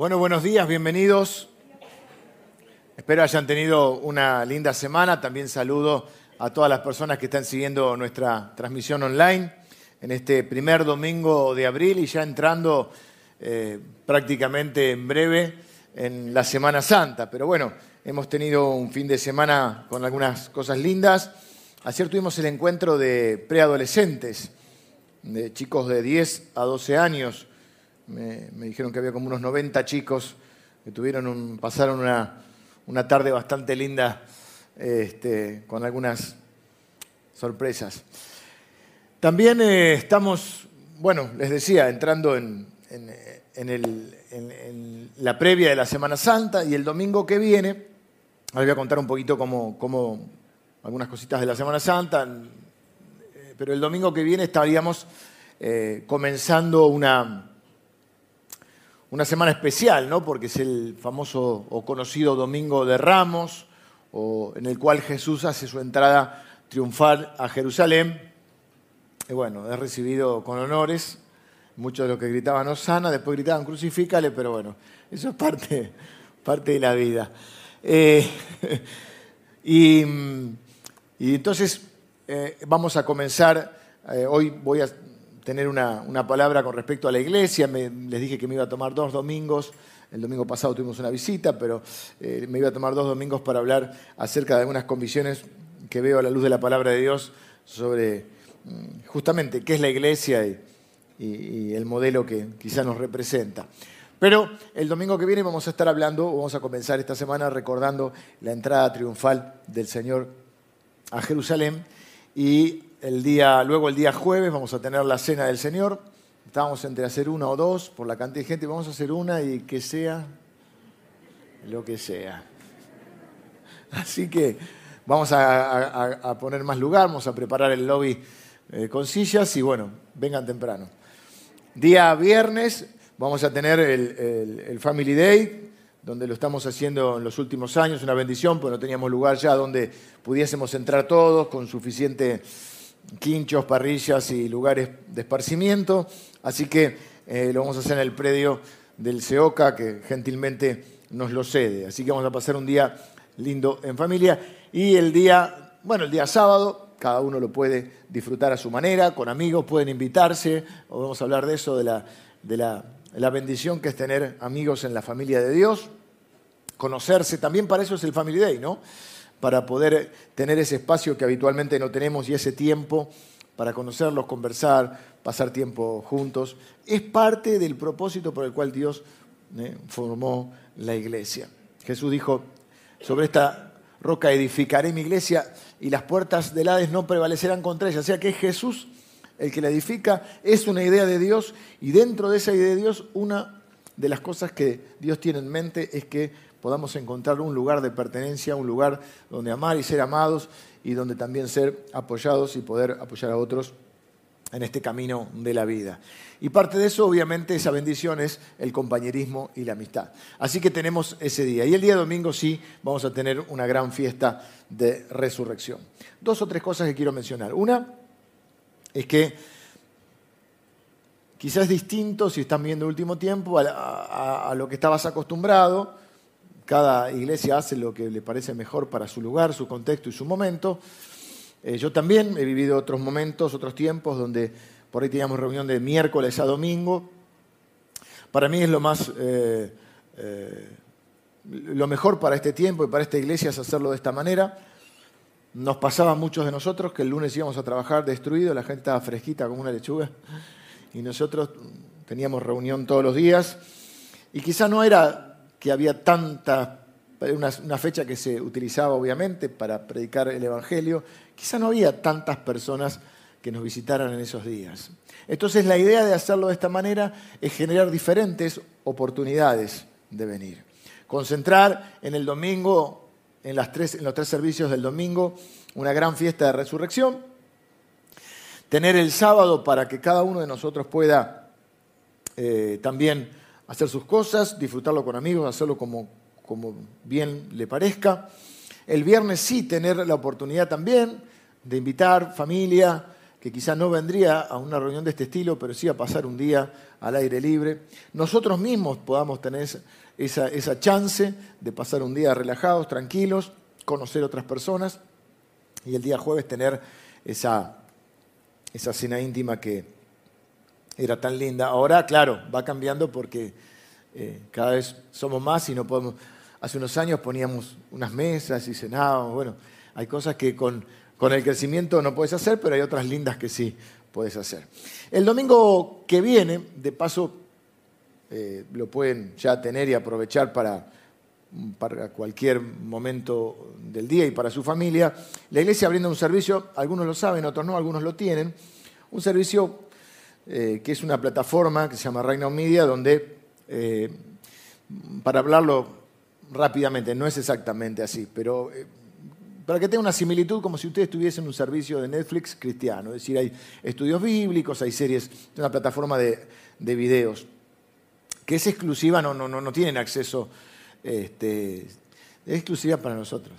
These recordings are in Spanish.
Bueno, buenos días, bienvenidos. Espero hayan tenido una linda semana. También saludo a todas las personas que están siguiendo nuestra transmisión online en este primer domingo de abril y ya entrando eh, prácticamente en breve en la Semana Santa. Pero bueno, hemos tenido un fin de semana con algunas cosas lindas. Ayer tuvimos el encuentro de preadolescentes, de chicos de 10 a 12 años. Me, dijeron que había como unos 90 chicos que tuvieron un, pasaron una, tarde bastante linda este, con algunas sorpresas. También eh, estamos, bueno, les decía, entrando en, la previa de la Semana Santa y el domingo que viene, les voy a contar un poquito cómo, algunas cositas de la Semana Santa, eh, pero el domingo que viene estaríamos eh, comenzando una, una semana especial, ¿no? porque es el famoso o conocido Domingo de Ramos, o en el cual Jesús hace su entrada triunfal a Jerusalén. Y bueno, es recibido con honores. Muchos de los que gritaban Osana, después gritaban crucifícale, pero bueno, eso es parte, parte de la vida. Eh, y, entonces eh, vamos a comenzar, eh, hoy voy a tener una, palabra con respecto a la iglesia. les dije que me iba a tomar dos domingos. El domingo pasado tuvimos una visita, pero eh, me iba a tomar dos domingos para hablar acerca de algunas convicciones que veo a la luz de la palabra de Dios sobre mm, justamente qué es la iglesia y, el modelo que quizá nos representa. Pero el domingo que viene vamos a estar hablando, vamos a comenzar esta semana recordando la entrada triunfal del Señor a Jerusalén y el día, luego el día jueves vamos a tener la cena del Señor. Estábamos entre hacer una o dos por la cantidad de gente. Vamos a hacer una y que sea lo que sea. Así que vamos a, poner más lugar, vamos a preparar el lobby eh, con sillas y bueno, vengan temprano. Día viernes vamos a tener el, el, Family Day, donde lo estamos haciendo en los últimos años, una bendición, porque no teníamos lugar ya donde pudiésemos entrar todos con suficiente quinchos, parrillas y lugares de esparcimiento. Así que eh, lo vamos a hacer en el predio del CEOCA, que gentilmente nos lo cede. Así que vamos a pasar un día lindo en familia. Y el día, bueno, el día sábado, cada uno lo puede disfrutar a su manera, con amigos, pueden invitarse, o vamos a hablar de eso, de la, de la bendición que es tener amigos en la familia de Dios, conocerse, también para eso es el Family Day, ¿no? Para poder tener ese espacio que habitualmente no tenemos y ese tiempo para conocerlos, conversar, pasar tiempo juntos. Es parte del propósito por el cual Dios eh, formó la iglesia. Jesús dijo, sobre esta roca edificaré mi iglesia y las puertas del Hades no prevalecerán contra ella. O sea que es Jesús el que la edifica, es una idea de Dios y dentro de esa idea de Dios una de las cosas que Dios tiene en mente es que podamos encontrar un lugar de pertenencia, un lugar donde amar y ser amados y donde también ser apoyados y poder apoyar a otros en este camino de la vida. Y parte de eso, obviamente, esa bendición es el compañerismo y la amistad. Así que tenemos ese día. Y el día domingo sí vamos a tener una gran fiesta de resurrección. Dos o tres cosas que quiero mencionar. Una es que quizás distinto, si están viendo el último tiempo, a, a lo que estabas acostumbrado cada iglesia hace lo que le parece mejor para su lugar, su contexto y su momento. Eh, yo también he vivido otros momentos, otros tiempos donde por ahí teníamos reunión de miércoles a domingo. Para mí es lo más, eh, eh, lo mejor para este tiempo y para esta iglesia es hacerlo de esta manera. Nos pasaba a muchos de nosotros que el lunes íbamos a trabajar destruido, la gente estaba fresquita como una lechuga y nosotros teníamos reunión todos los días y quizá no era que había tanta, una, fecha que se utilizaba obviamente para predicar el Evangelio, quizá no había tantas personas que nos visitaran en esos días. Entonces la idea de hacerlo de esta manera es generar diferentes oportunidades de venir. Concentrar en el domingo, en, las tres, en los tres servicios del domingo, una gran fiesta de resurrección. Tener el sábado para que cada uno de nosotros pueda eh, también hacer sus cosas, disfrutarlo con amigos, hacerlo como, como bien le parezca. El viernes sí tener la oportunidad también de invitar familia, que quizá no vendría a una reunión de este estilo, pero sí a pasar un día al aire libre. Nosotros mismos podamos tener esa, esa chance de pasar un día relajados, tranquilos, conocer otras personas y el día jueves tener esa, esa cena íntima que era tan linda. Ahora, claro, va cambiando porque eh, cada vez somos más y no podemos... Hace unos años poníamos unas mesas y cenábamos. Bueno, hay cosas que con, con el crecimiento no puedes hacer, pero hay otras lindas que sí puedes hacer. El domingo que viene, de paso, eh, lo pueden ya tener y aprovechar para, para cualquier momento del día y para su familia. La iglesia brinda un servicio, algunos lo saben, otros no, algunos lo tienen, un servicio eh, que es una plataforma que se llama Reino Media, donde, eh, para hablarlo rápidamente, no es exactamente así, pero para que tenga una similitud como si ustedes tuviesen un servicio de Netflix cristiano. Es decir, hay estudios bíblicos, hay series, es una plataforma de, de videos que es exclusiva, no, no, no, no tienen acceso, este, es exclusiva para nosotros.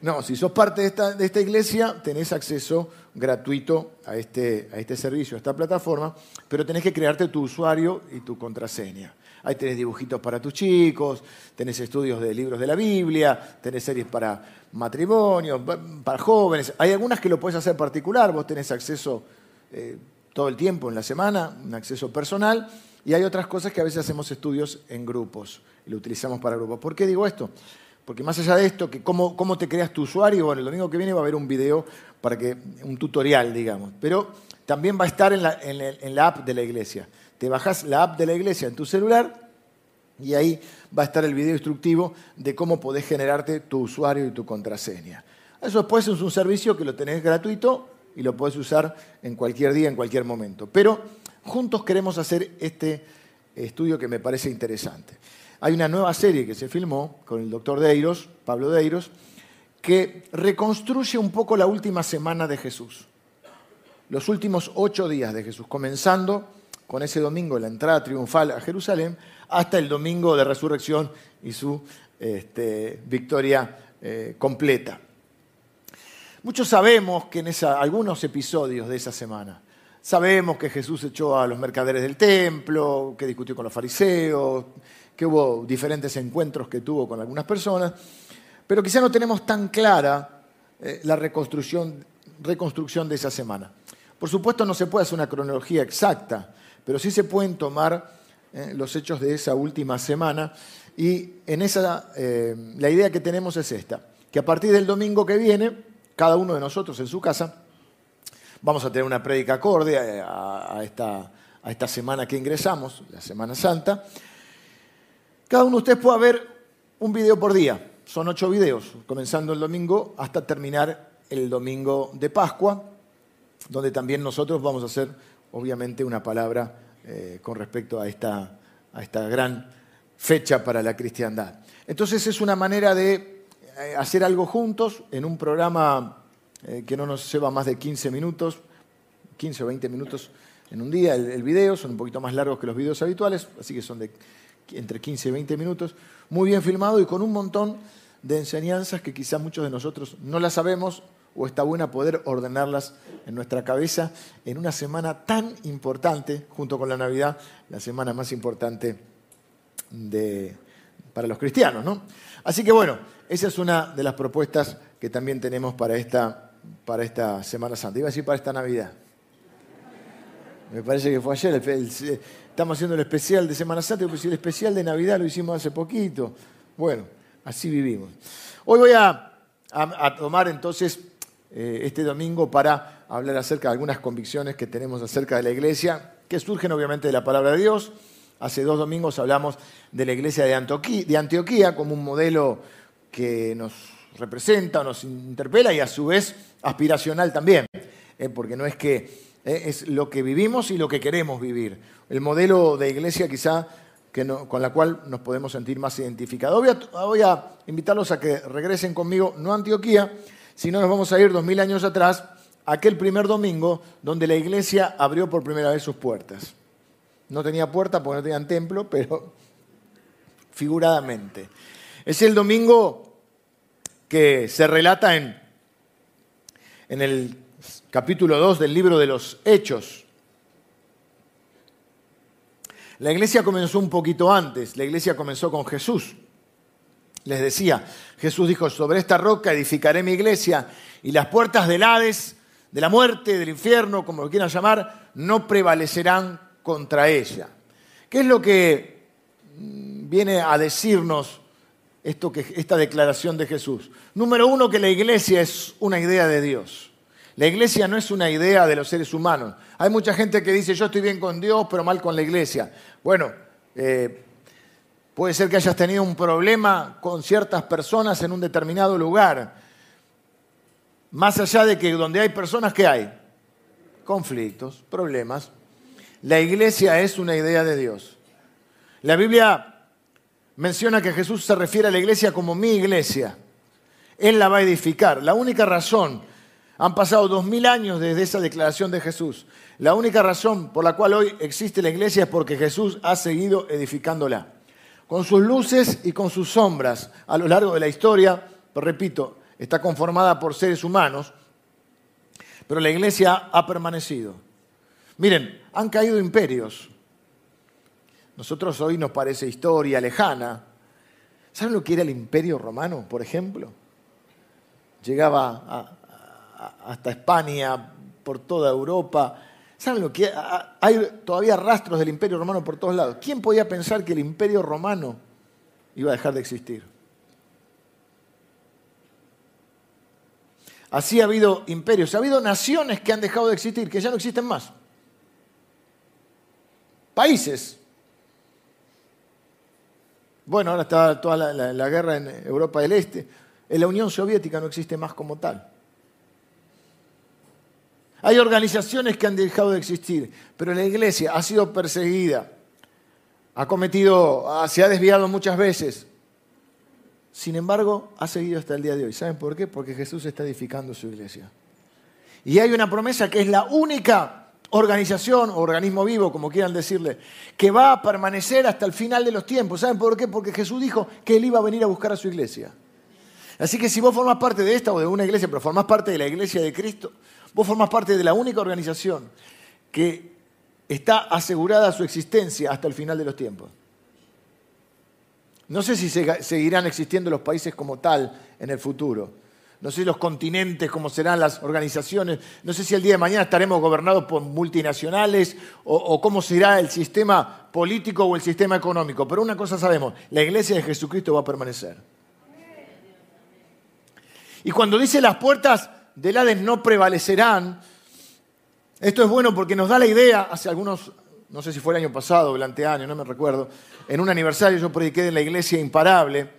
No, si sos parte de esta, de esta, iglesia, tenés acceso gratuito a este, a este servicio, a esta plataforma, pero tenés que crearte tu usuario y tu contraseña. Ahí tenés dibujitos para tus chicos, tenés estudios de libros de la Biblia, tenés series para matrimonios, para jóvenes. Hay algunas que lo puedes hacer particular, vos tenés acceso eh, todo el tiempo en la semana, un acceso personal, y hay otras cosas que a veces hacemos estudios en grupos y lo utilizamos para grupos. ¿Por qué digo esto? Porque más allá de esto, que cómo, te creas tu usuario, bueno, el domingo que viene va a haber un video para que, un tutorial, digamos, pero también va a estar en la, en la app de la iglesia. Te bajas la app de la iglesia en tu celular y ahí va a estar el video instructivo de cómo podés generarte tu usuario y tu contraseña. Eso después es un servicio que lo tenés gratuito y lo podés usar en cualquier día, en cualquier momento. Pero juntos queremos hacer este estudio que me parece interesante. Hay una nueva serie que se filmó con el doctor Deiros, Pablo Deiros, que reconstruye un poco la última semana de Jesús, los últimos ocho días de Jesús, comenzando con ese domingo, la entrada triunfal a Jerusalén, hasta el domingo de resurrección y su este, victoria eh, completa. Muchos sabemos que en algunos episodios de esa semana, sabemos que Jesús echó a los mercaderes del templo, que discutió con los fariseos, que hubo diferentes encuentros que tuvo con algunas personas, pero quizá no tenemos tan clara eh, la reconstrucción, reconstrucción de esa semana. Por supuesto no se puede hacer una cronología exacta, pero sí se pueden tomar eh, los hechos de esa última semana. Y en esa, eh, la idea que tenemos es esta, que a partir del domingo que viene, cada uno de nosotros en su casa, vamos a tener una prédica acorde a, esta, a esta semana que ingresamos, la Semana Santa. Cada uno de ustedes pueda ver un video por día. Son ocho videos, comenzando el domingo hasta terminar el domingo de Pascua, donde también nosotros vamos a hacer obviamente una palabra eh, con respecto a esta, a esta gran fecha para la cristiandad. Entonces es una manera de eh, hacer algo juntos en un programa eh, que no nos lleva más de 15 minutos, 15 o 20 minutos en un día el, video, son un poquito más largos que los videos habituales, así que son de entre 15 y 20 minutos, muy bien filmado y con un montón de enseñanzas que quizá muchos de nosotros no las sabemos o está buena poder ordenarlas en nuestra cabeza en una semana tan importante, junto con la Navidad, la semana más importante para los cristianos. ¿no? Así que bueno, esa es una de las propuestas que también tenemos para esta, para esta Semana Santa. Iba a decir para esta Navidad. Me parece que fue ayer. Estamos haciendo el especial de Semana Santa, pero el especial de Navidad lo hicimos hace poquito. Bueno, así vivimos. Hoy voy a tomar entonces eh, este domingo para hablar acerca de algunas convicciones que tenemos acerca de la iglesia, que surgen obviamente de la palabra de Dios. Hace dos domingos hablamos de la iglesia de Antioquía, como un modelo que nos representa, nos interpela y a su vez aspiracional también, eh, porque no es que eh, es lo que vivimos y lo que queremos vivir. El modelo de iglesia quizá con la cual nos podemos sentir más identificados. Voy a, invitarlos a que regresen conmigo, no a Antioquía, si no, nos vamos a ir dos mil años atrás, aquel primer domingo donde la iglesia abrió por primera vez sus puertas. No tenía puerta porque no tenían templo, pero figuradamente. Es el domingo que se relata en, en el capítulo 2 del libro de los Hechos. La iglesia comenzó un poquito antes, la iglesia comenzó con Jesús. Les decía, Jesús dijo, sobre esta roca edificaré mi iglesia y las puertas del Hades, de la muerte, del infierno, como lo quieran llamar, no prevalecerán contra ella. ¿Qué es lo que mm, viene a decirnos esto esta declaración de Jesús? Número uno, que la iglesia es una idea de Dios. La iglesia no es una idea de los seres humanos. Hay mucha gente que dice, yo estoy bien con Dios, pero mal con la iglesia. Bueno, eh, puede ser que hayas tenido un problema con ciertas personas en un determinado lugar. Más allá de que donde hay personas, ¿qué hay? Conflictos, problemas. La iglesia es una idea de Dios. La Biblia menciona que Jesús se refiere a la iglesia como mi iglesia. Él la va a edificar. La única razón han pasado dos mil años desde esa declaración de Jesús. La única razón por la cual hoy existe la iglesia es porque Jesús ha seguido edificándola. Con sus luces y con sus sombras a lo largo de la historia, repito, está conformada por seres humanos, pero la iglesia ha permanecido. Miren, han caído imperios. Nosotros hoy nos parece historia lejana. ¿Saben lo que era el imperio romano, por ejemplo? Llegaba a, hasta España, por toda Europa. ¿Saben lo que hay? todavía rastros del Imperio Romano por todos lados. ¿Quién podía pensar que el Imperio Romano iba a dejar de existir? Así ha habido imperios, ha habido naciones que han dejado de existir, que ya no existen más. Países. Bueno, ahora está toda la, la guerra en Europa del Este. En la Unión Soviética no existe más como tal. Hay organizaciones que han dejado de existir, pero la iglesia ha sido perseguida, ha cometido, ah, se ha desviado muchas veces. Sin embargo, ha seguido hasta el día de hoy. ¿Saben por qué? Porque Jesús está edificando su iglesia. Y hay una promesa que es la única organización o organismo vivo, como quieran decirle, que va a permanecer hasta el final de los tiempos. ¿Saben por qué? Porque Jesús dijo que Él iba a venir a buscar a su iglesia. Así que si vos formás parte de esta o de una iglesia, pero formás parte de la iglesia de Cristo, Vos formás parte de la única organización que está asegurada su existencia hasta el final de los tiempos. No sé si seguirán existiendo los países como tal en el futuro. No sé los continentes, cómo serán las organizaciones. No sé si el día de mañana estaremos gobernados por multinacionales o, o, cómo será el sistema político o el sistema económico. Pero una cosa sabemos, la iglesia de Jesucristo va a permanecer. Y cuando dice las puertas del Hades no prevalecerán. Esto es bueno porque nos da la idea, hace algunos, no sé si fue el año pasado o el anteaño, no me recuerdo, en un aniversario yo prediqué en la iglesia imparable,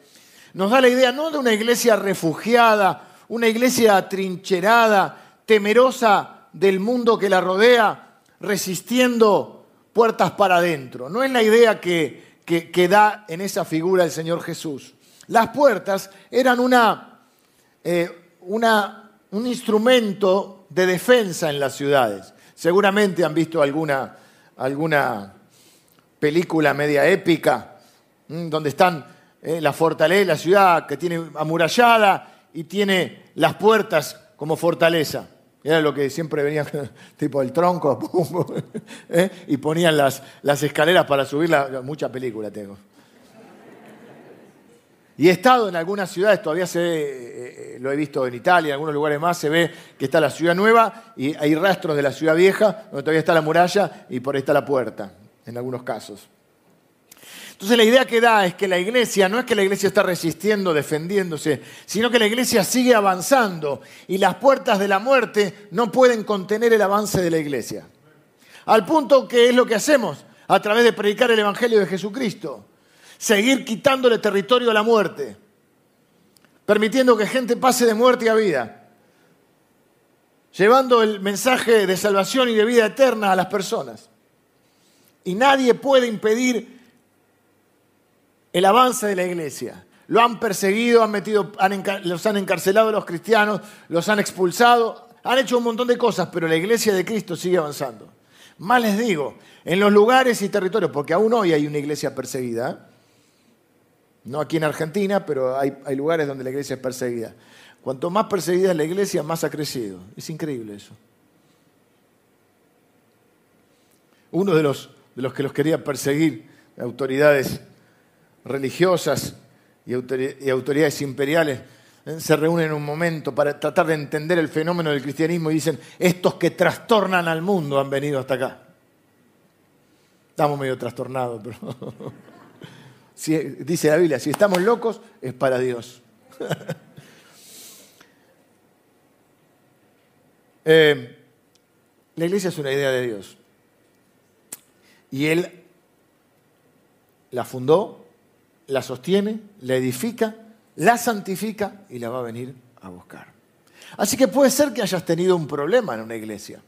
nos da la idea no de una iglesia refugiada, una iglesia atrincherada, temerosa del mundo que la rodea, resistiendo puertas para adentro. No es la idea que, que, da en esa figura el Señor Jesús. Las puertas eran una, eh, una un instrumento de defensa en las ciudades. Seguramente han visto alguna, alguna película media épica donde están eh, la fortaleza, la ciudad que tiene amurallada y tiene las puertas como fortaleza. Era lo que siempre venía, tipo el tronco, ¿eh? y ponían las, las escaleras para subir. mucha película tengo. Y he estado en algunas ciudades, todavía se ve, eh, eh, lo he visto en Italia, en algunos lugares más, se ve que está la ciudad nueva y hay rastros de la ciudad vieja, donde todavía está la muralla y por ahí está la puerta, en algunos casos. Entonces la idea que da es que la iglesia, no es que la iglesia está resistiendo, defendiéndose, sino que la iglesia sigue avanzando y las puertas de la muerte no pueden contener el avance de la iglesia. Al punto que es lo que hacemos a través de predicar el Evangelio de Jesucristo seguir quitándole territorio a la muerte, permitiendo que gente pase de muerte a vida, llevando el mensaje de salvación y de vida eterna a las personas. Y nadie puede impedir el avance de la iglesia. Lo han perseguido, han metido, los han encarcelado a los cristianos, los han expulsado, han hecho un montón de cosas, pero la iglesia de Cristo sigue avanzando. Más les digo, en los lugares y territorios, porque aún hoy hay una iglesia perseguida, no aquí en Argentina, pero hay, lugares donde la iglesia es perseguida. Cuanto más perseguida es la iglesia, más ha crecido. Es increíble eso. Uno de los, de los que los quería perseguir, autoridades religiosas y autoridades imperiales, ¿eh? se reúnen en un momento para tratar de entender el fenómeno del cristianismo y dicen, estos que trastornan al mundo han venido hasta acá. Estamos medio trastornados, pero dice la Biblia, si estamos locos es para Dios. Eh, la iglesia es una idea de Dios. Y Él la fundó, la sostiene, la edifica, la santifica y la va a venir a buscar. Así que puede ser que hayas tenido un problema en una iglesia.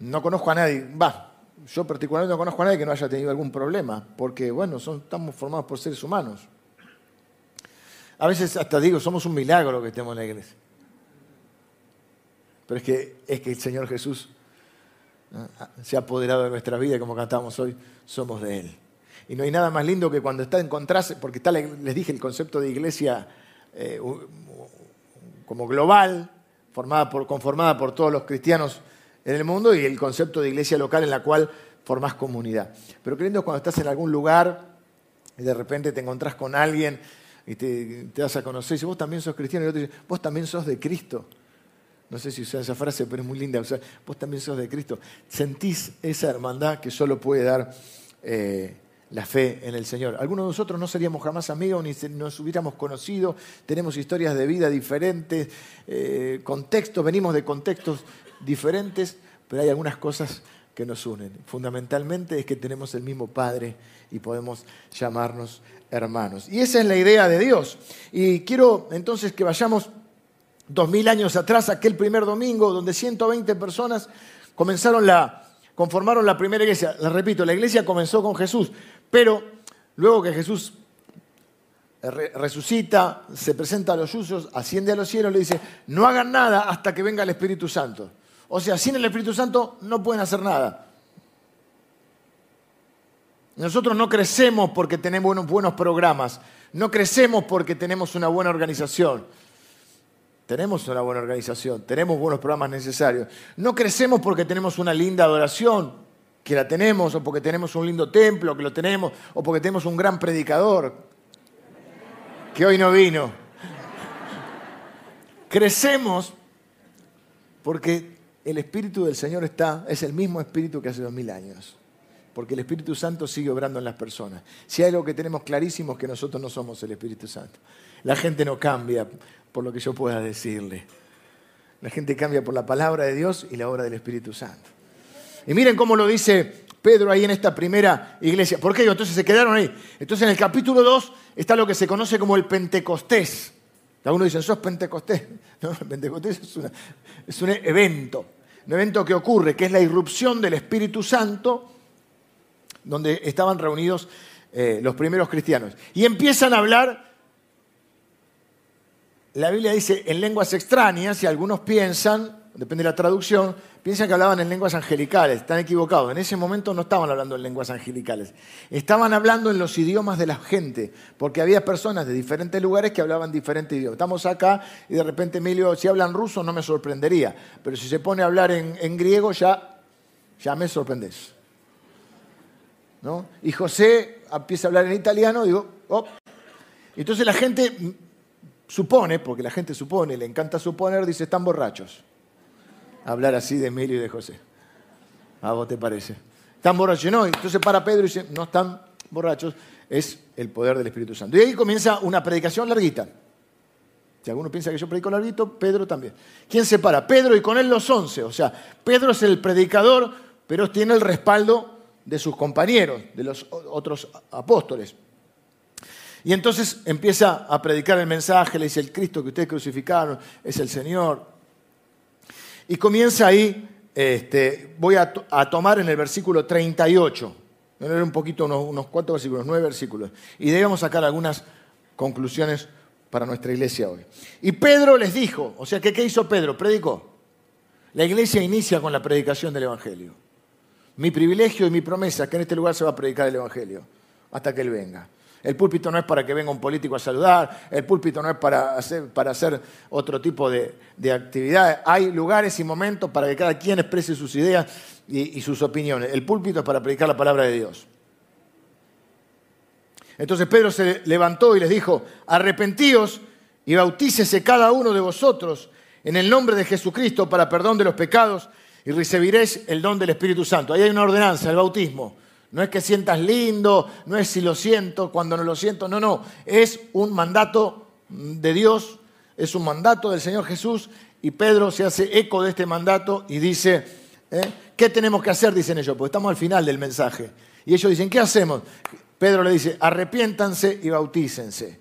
No conozco a nadie, va, yo particularmente no conozco a nadie que no haya tenido algún problema, porque bueno, estamos formados por seres humanos. A veces hasta digo, somos un milagro que estemos en la iglesia. Pero es que, es que el Señor Jesús se ha apoderado de nuestra vida, como cantamos hoy, somos de Él. Y no hay nada más lindo que cuando está en contraste, porque está, les dije, el concepto de iglesia eh, como global, conformada por todos los cristianos en el mundo, y el concepto de iglesia local en la cual formás comunidad. Pero creyendo cuando estás en algún lugar y de repente te encontrás con alguien y te, das a conocer y dices, vos también sos cristiano, y otro dice, vos también sos de Cristo. No sé si usar esa frase, pero es muy linda. vos también sos de Cristo. Sentís esa hermandad que solo puede dar eh, la fe en el Señor. Algunos de nosotros no seríamos jamás amigos ni nos hubiéramos conocido. Tenemos historias de vida diferentes, eh, contextos, venimos de contextos diferentes, pero hay algunas cosas que nos unen. Fundamentalmente es que tenemos el mismo Padre y podemos llamarnos hermanos. Y esa es la idea de Dios. Y quiero entonces que vayamos dos mil años atrás, aquel primer domingo, donde 120 personas comenzaron la, conformaron la primera iglesia. Les repito, la iglesia comenzó con Jesús, pero luego que Jesús resucita, se presenta a los suyos, asciende a los cielos, le dice, no hagan nada hasta que venga el Espíritu Santo. O sea, sin el Espíritu Santo no pueden hacer nada. Nosotros no crecemos porque tenemos buenos programas, no crecemos porque tenemos una buena organización. Tenemos una buena organización, tenemos buenos programas necesarios. No crecemos porque tenemos una linda adoración, que la tenemos, o porque tenemos un lindo templo, que lo tenemos, o porque tenemos un gran predicador, que hoy no vino. Crecemos porque el Espíritu del Señor está, es el mismo Espíritu que hace dos mil años. Porque el Espíritu Santo sigue obrando en las personas. Si hay algo que tenemos clarísimo es que nosotros no somos el Espíritu Santo. La gente no cambia por lo que yo pueda decirle. La gente cambia por la palabra de Dios y la obra del Espíritu Santo. Y miren cómo lo dice Pedro ahí en esta primera iglesia. ¿Por qué? Entonces se quedaron ahí. Entonces en el capítulo 2 está lo que se conoce como el Pentecostés. Algunos dicen, ¿sos Pentecostés? No, el Pentecostés es, un evento. Un evento que ocurre, que es la irrupción del Espíritu Santo, donde estaban reunidos eh, los primeros cristianos. Y empiezan a hablar la Biblia dice en lenguas extrañas y algunos piensan, depende de la traducción, piensan que hablaban en lenguas angelicales. Están equivocados. En ese momento no estaban hablando en lenguas angelicales. Estaban hablando en los idiomas de la gente, porque había personas de diferentes lugares que hablaban diferentes idiomas. Estamos acá y de repente Emilio, si hablan ruso no me sorprendería, pero si se pone a hablar en, griego ya, ya me sorprendes. ¿No? Y José empieza a hablar en italiano, digo, oh. Entonces la gente supone, porque la gente supone, le encanta suponer, dice, están borrachos. Hablar así de Emilio y de José. ¿A vos te parece? Están borrachos, no. Entonces para Pedro y dice, no están borrachos, es el poder del Espíritu Santo. Y ahí comienza una predicación larguita. Si alguno piensa que yo predico larguito, Pedro también. ¿Quién se para? Pedro y con él los once. O sea, Pedro es el predicador, pero tiene el respaldo de sus compañeros, de los otros apóstoles. Y entonces empieza a predicar el mensaje, le dice, el Cristo que ustedes crucificaron es el Señor. Y comienza ahí, este, voy a, tomar en el versículo 38, voy a leer un poquito, unos, cuatro versículos, nueve versículos, y debemos sacar algunas conclusiones para nuestra iglesia hoy. Y Pedro les dijo, o sea, ¿qué, ¿qué hizo Pedro? Predicó. La iglesia inicia con la predicación del Evangelio. Mi privilegio y mi promesa es que en este lugar se va a predicar el Evangelio hasta que Él venga. El púlpito no es para que venga un político a saludar, el púlpito no es para hacer, para hacer otro tipo de, de actividades. Hay lugares y momentos para que cada quien exprese sus ideas y, y sus opiniones. El púlpito es para predicar la palabra de Dios. Entonces Pedro se levantó y les dijo, arrepentíos y bautícese cada uno de vosotros en el nombre de Jesucristo para perdón de los pecados y recibiréis el don del Espíritu Santo. Ahí hay una ordenanza, el bautismo. No es que sientas lindo, no es si lo siento, cuando no lo siento, no, no. Es un mandato de Dios, es un mandato del Señor Jesús y Pedro se hace eco de este mandato y dice, ¿eh? ¿qué tenemos que hacer? Dicen ellos, porque estamos al final del mensaje. Y ellos dicen, ¿qué hacemos? Pedro le dice, arrepiéntanse y bautícense.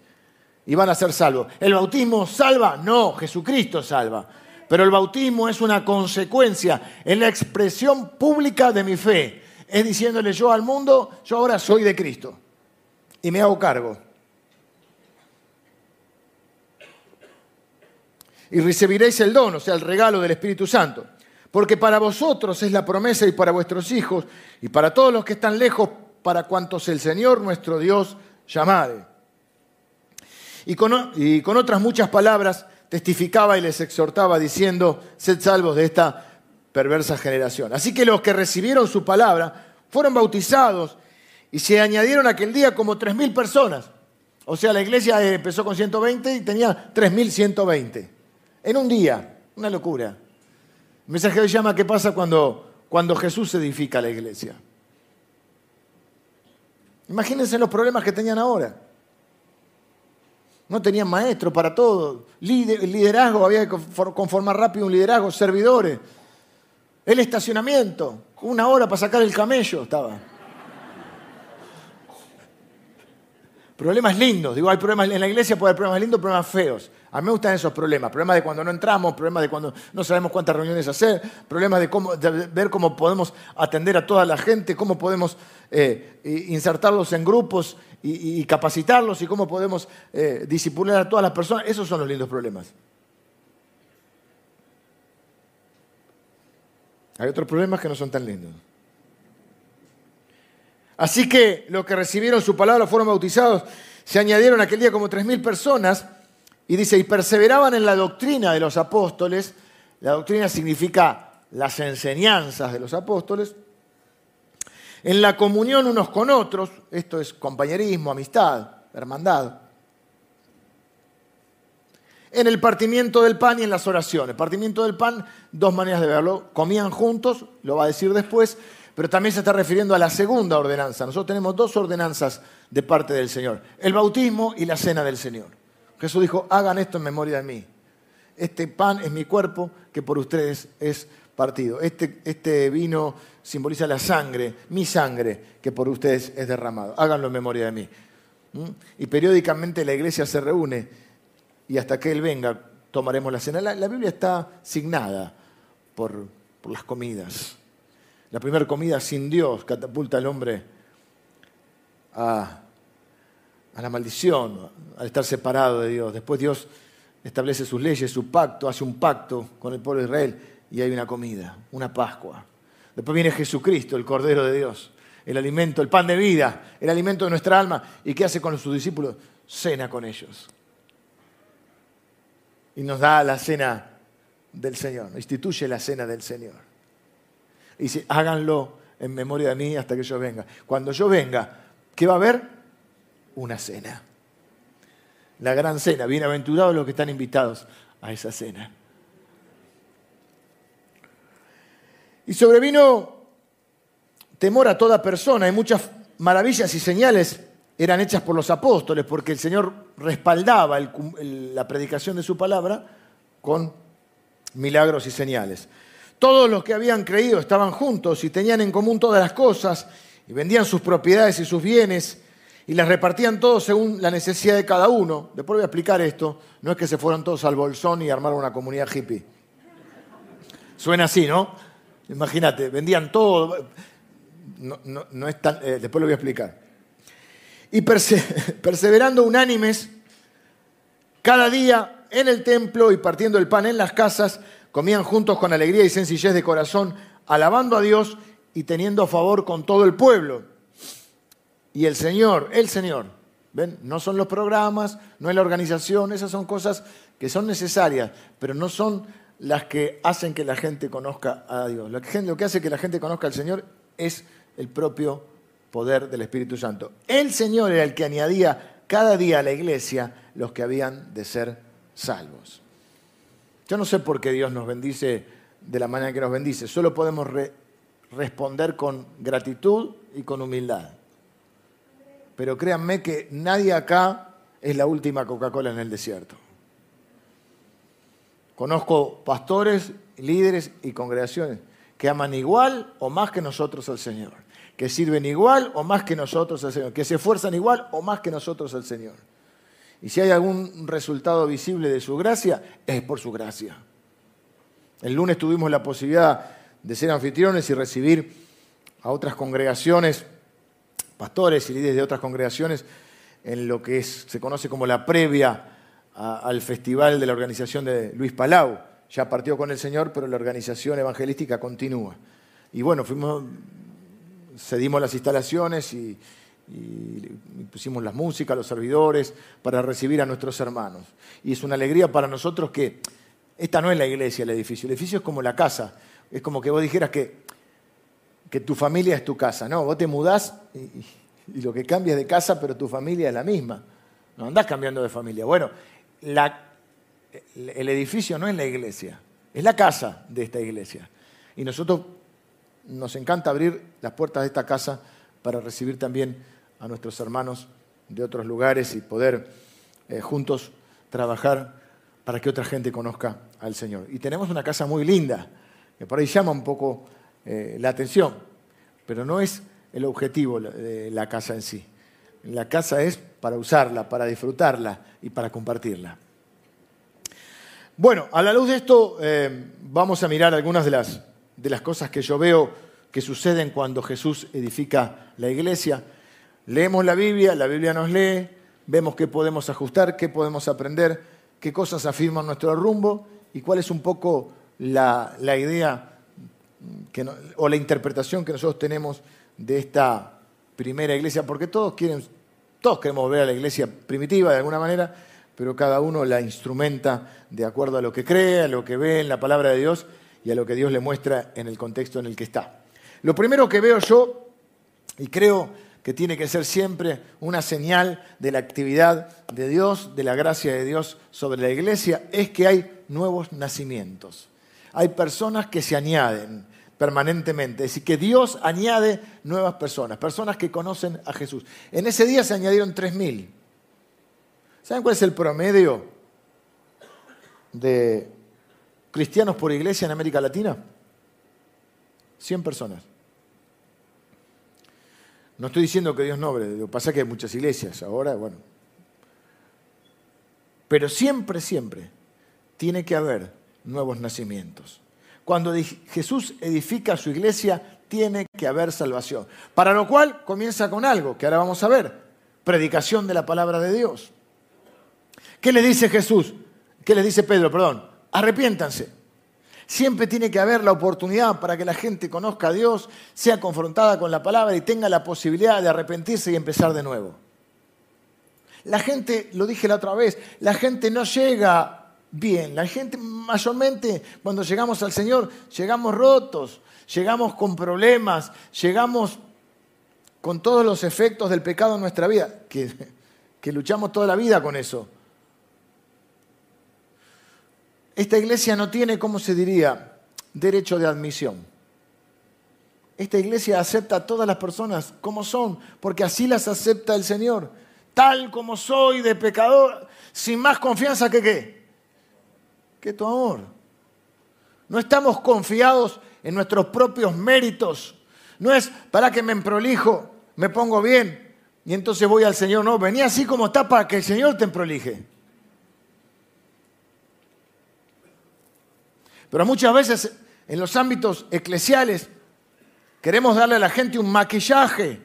Y van a ser salvos. ¿El bautismo salva? No, Jesucristo salva. Pero el bautismo es una consecuencia en la expresión pública de mi fe. Es diciéndole yo al mundo, yo ahora soy de Cristo. Y me hago cargo. Y recibiréis el don, o sea, el regalo del Espíritu Santo. Porque para vosotros es la promesa y para vuestros hijos y para todos los que están lejos para cuantos el Señor nuestro Dios llamare. Y con, y con otras muchas palabras testificaba y les exhortaba diciendo, sed salvos de esta perversa generación. Así que los que recibieron su palabra fueron bautizados y se añadieron aquel día como 3.000 personas. O sea, la iglesia empezó con 120 y tenía 3.120. En un día, una locura. El mensaje hoy llama qué pasa cuando, cuando Jesús edifica la iglesia. Imagínense los problemas que tenían ahora. No tenían maestro para todo. Liderazgo, había que conformar rápido un liderazgo, servidores. El estacionamiento, una hora para sacar el camello estaba. Problemas lindos, digo, hay problemas en la iglesia, puede haber problemas lindos, problemas feos. A mí me gustan esos problemas, problemas de cuando no entramos, problemas de cuando no sabemos cuántas reuniones hacer, problemas de, cómo, ver cómo podemos atender a toda la gente, cómo podemos eh, insertarlos en grupos y, capacitarlos y cómo podemos eh, disipular a todas las personas. Esos son los lindos problemas. Hay otros problemas que no son tan lindos. Así que los que recibieron su palabra fueron bautizados, se añadieron aquel día como tres mil personas, y dice, y perseveraban en la doctrina de los apóstoles, la doctrina significa las enseñanzas de los apóstoles, en la comunión unos con otros, esto es compañerismo, amistad, hermandad, en el partimiento del pan y en las oraciones. Partimiento del pan, dos maneras de verlo. Comían juntos, lo va a decir después, pero también se está refiriendo a la segunda ordenanza. Nosotros tenemos dos ordenanzas de parte del Señor, el bautismo y la cena del Señor. Jesús dijo, hagan esto en memoria de mí. Este pan es mi cuerpo que por ustedes es partido. Este, este vino simboliza la sangre, mi sangre, que por ustedes es derramado. Háganlo en memoria de mí. ¿Mm? Y periódicamente la iglesia se reúne y hasta que Él venga tomaremos la cena. La, Biblia está signada por, por las comidas. La primera comida sin Dios catapulta al hombre a, la maldición, al estar separado de Dios. Después Dios establece sus leyes, su pacto, hace un pacto con el pueblo de Israel y hay una comida, una Pascua. Después viene Jesucristo, el Cordero de Dios, el alimento, el pan de vida, el alimento de nuestra alma. ¿Y qué hace con sus discípulos? Cena con ellos. Y nos da la cena del Señor, instituye la cena del Señor. Y dice, háganlo en memoria de mí hasta que yo venga. Cuando yo venga, ¿qué va a haber? Una cena. La gran cena. Bienaventurados los que están invitados a esa cena. Y sobrevino temor a toda persona y muchas maravillas y señales eran hechas por los apóstoles porque el Señor respaldaba la predicación de su palabra con milagros y señales. Todos los que habían creído estaban juntos y tenían en común todas las cosas y vendían sus propiedades y sus bienes y las repartían todos según la necesidad de cada uno. Después voy a explicar esto. No es que se fueron todos al bolsón y armaron una comunidad hippie. Suena así, ¿no? Imagínate, vendían todo. No, es tan, eh, después lo voy a explicar. Y perseverando unánimes cada día en el templo y partiendo el pan en las casas, comían juntos con alegría y sencillez de corazón, alabando a Dios y teniendo favor con todo el pueblo. Y el Señor, el Señor, ¿Ven? No son los programas, no es la organización, esas son cosas que son necesarias, pero no son las que hacen que la gente conozca a Dios. Lo que, hace que la gente conozca al Señor es el propio poder del Espíritu Santo. El Señor era el que añadía cada día a la iglesia los que habían de ser salvos. Yo no sé por qué Dios nos bendice de la manera que nos bendice, solo podemos responder con gratitud y con humildad. Pero créanme que nadie acá es la última Coca-Cola en el desierto. Conozco pastores, líderes y congregaciones que aman igual o más que nosotros al Señor, que sirven igual o más que nosotros al Señor, que se esfuerzan igual o más que nosotros al Señor. Y si hay algún resultado visible de su gracia, es por su gracia. El lunes tuvimos la posibilidad de ser anfitriones y recibir a otras congregaciones, pastores y líderes de otras congregaciones, en lo que se conoce como la previa al festival de la organización de Luis Palau. Ya partió con el Señor, pero la organización evangelística continúa. Y bueno, fuimos, cedimos las instalaciones y, pusimos la música, los servidores, para recibir a nuestros hermanos. Y es una alegría para nosotros que esta no es la iglesia, el edificio. El edificio es como la casa. Es como que vos dijeras que, que tu familia es tu casa. No, vos te mudás y, lo que cambia de casa, pero tu familia es la misma. No andás cambiando de familia. Bueno, el edificio no es la iglesia, es la casa de esta iglesia. Y nosotros nos encanta abrir las puertas de esta casa para recibir también a nuestros hermanos de otros lugares y poder eh, juntos trabajar para que otra gente conozca al Señor. Y tenemos una casa muy linda, que por ahí llama un poco eh, la atención, pero no es el objetivo de la casa en sí. La casa es para usarla, para disfrutarla y para compartirla. Bueno, a la luz de esto eh, vamos a mirar algunas de las, de las cosas que yo veo que suceden cuando Jesús edifica la iglesia. Leemos la Biblia, la Biblia nos lee, vemos qué podemos ajustar, qué podemos aprender, qué cosas afirman nuestro rumbo y cuál es un poco la, idea o la interpretación que nosotros tenemos de esta primera iglesia, porque todos quieren, todos queremos ver a la iglesia primitiva de alguna manera, pero cada uno la instrumenta de acuerdo a lo que cree, a lo que ve en la palabra de Dios y a lo que Dios le muestra en el contexto en el que está. Lo primero que veo yo, y creo que tiene que ser siempre una señal de la actividad de Dios, de la gracia de Dios sobre la iglesia, es que hay nuevos nacimientos. Hay personas que se añaden permanentemente, es decir, que Dios añade nuevas personas, personas que conocen a Jesús. En ese día se añadieron 3.000. ¿Saben cuál es el promedio de cristianos por iglesia en América Latina? 100 personas. No estoy diciendo que Dios no lo pasa que hay muchas iglesias ahora, bueno. Pero siempre, siempre tiene que haber nuevos nacimientos. Cuando Jesús edifica su iglesia, tiene que haber salvación. Para lo cual comienza con algo que ahora vamos a ver, predicación de la palabra de Dios. ¿Qué le dice Jesús? ¿Qué le dice Pedro? Perdón, arrepiéntanse. Siempre tiene que haber la oportunidad para que la gente conozca a Dios, sea confrontada con la palabra y tenga la posibilidad de arrepentirse y empezar de nuevo. La gente, lo dije la otra vez, la gente no llega bien. La gente mayormente cuando llegamos al Señor llegamos rotos, llegamos con problemas, llegamos con todos los efectos del pecado en nuestra vida, que, que luchamos toda la vida con eso. Esta iglesia no tiene, ¿cómo se diría?, derecho de admisión. Esta iglesia acepta a todas las personas como son, porque así las acepta el Señor, tal como soy de pecador, sin más confianza que qué, que tu amor. No estamos confiados en nuestros propios méritos. No es para que me emprolijo, me pongo bien y entonces voy al Señor. No, venía así como está para que el Señor te emprolije. Pero muchas veces en los ámbitos eclesiales queremos darle a la gente un maquillaje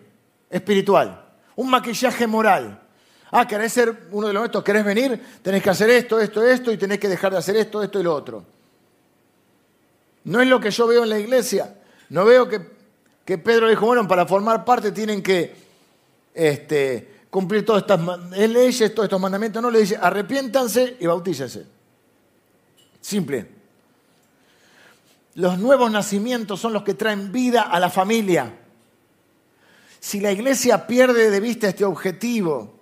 espiritual, un maquillaje moral. Ah, querés ser uno de los nuestros, querés venir, tenés que hacer esto, esto, esto, y tenés que dejar de hacer esto, esto y lo otro. No es lo que yo veo en la iglesia. No veo que, Pedro dijo, bueno, para formar parte tienen que este, cumplir todas estas leyes, todos estos mandamientos. No, le dice, arrepiéntanse y bautícense. Simple. Los nuevos nacimientos son los que traen vida a la familia. Si la iglesia pierde de vista este objetivo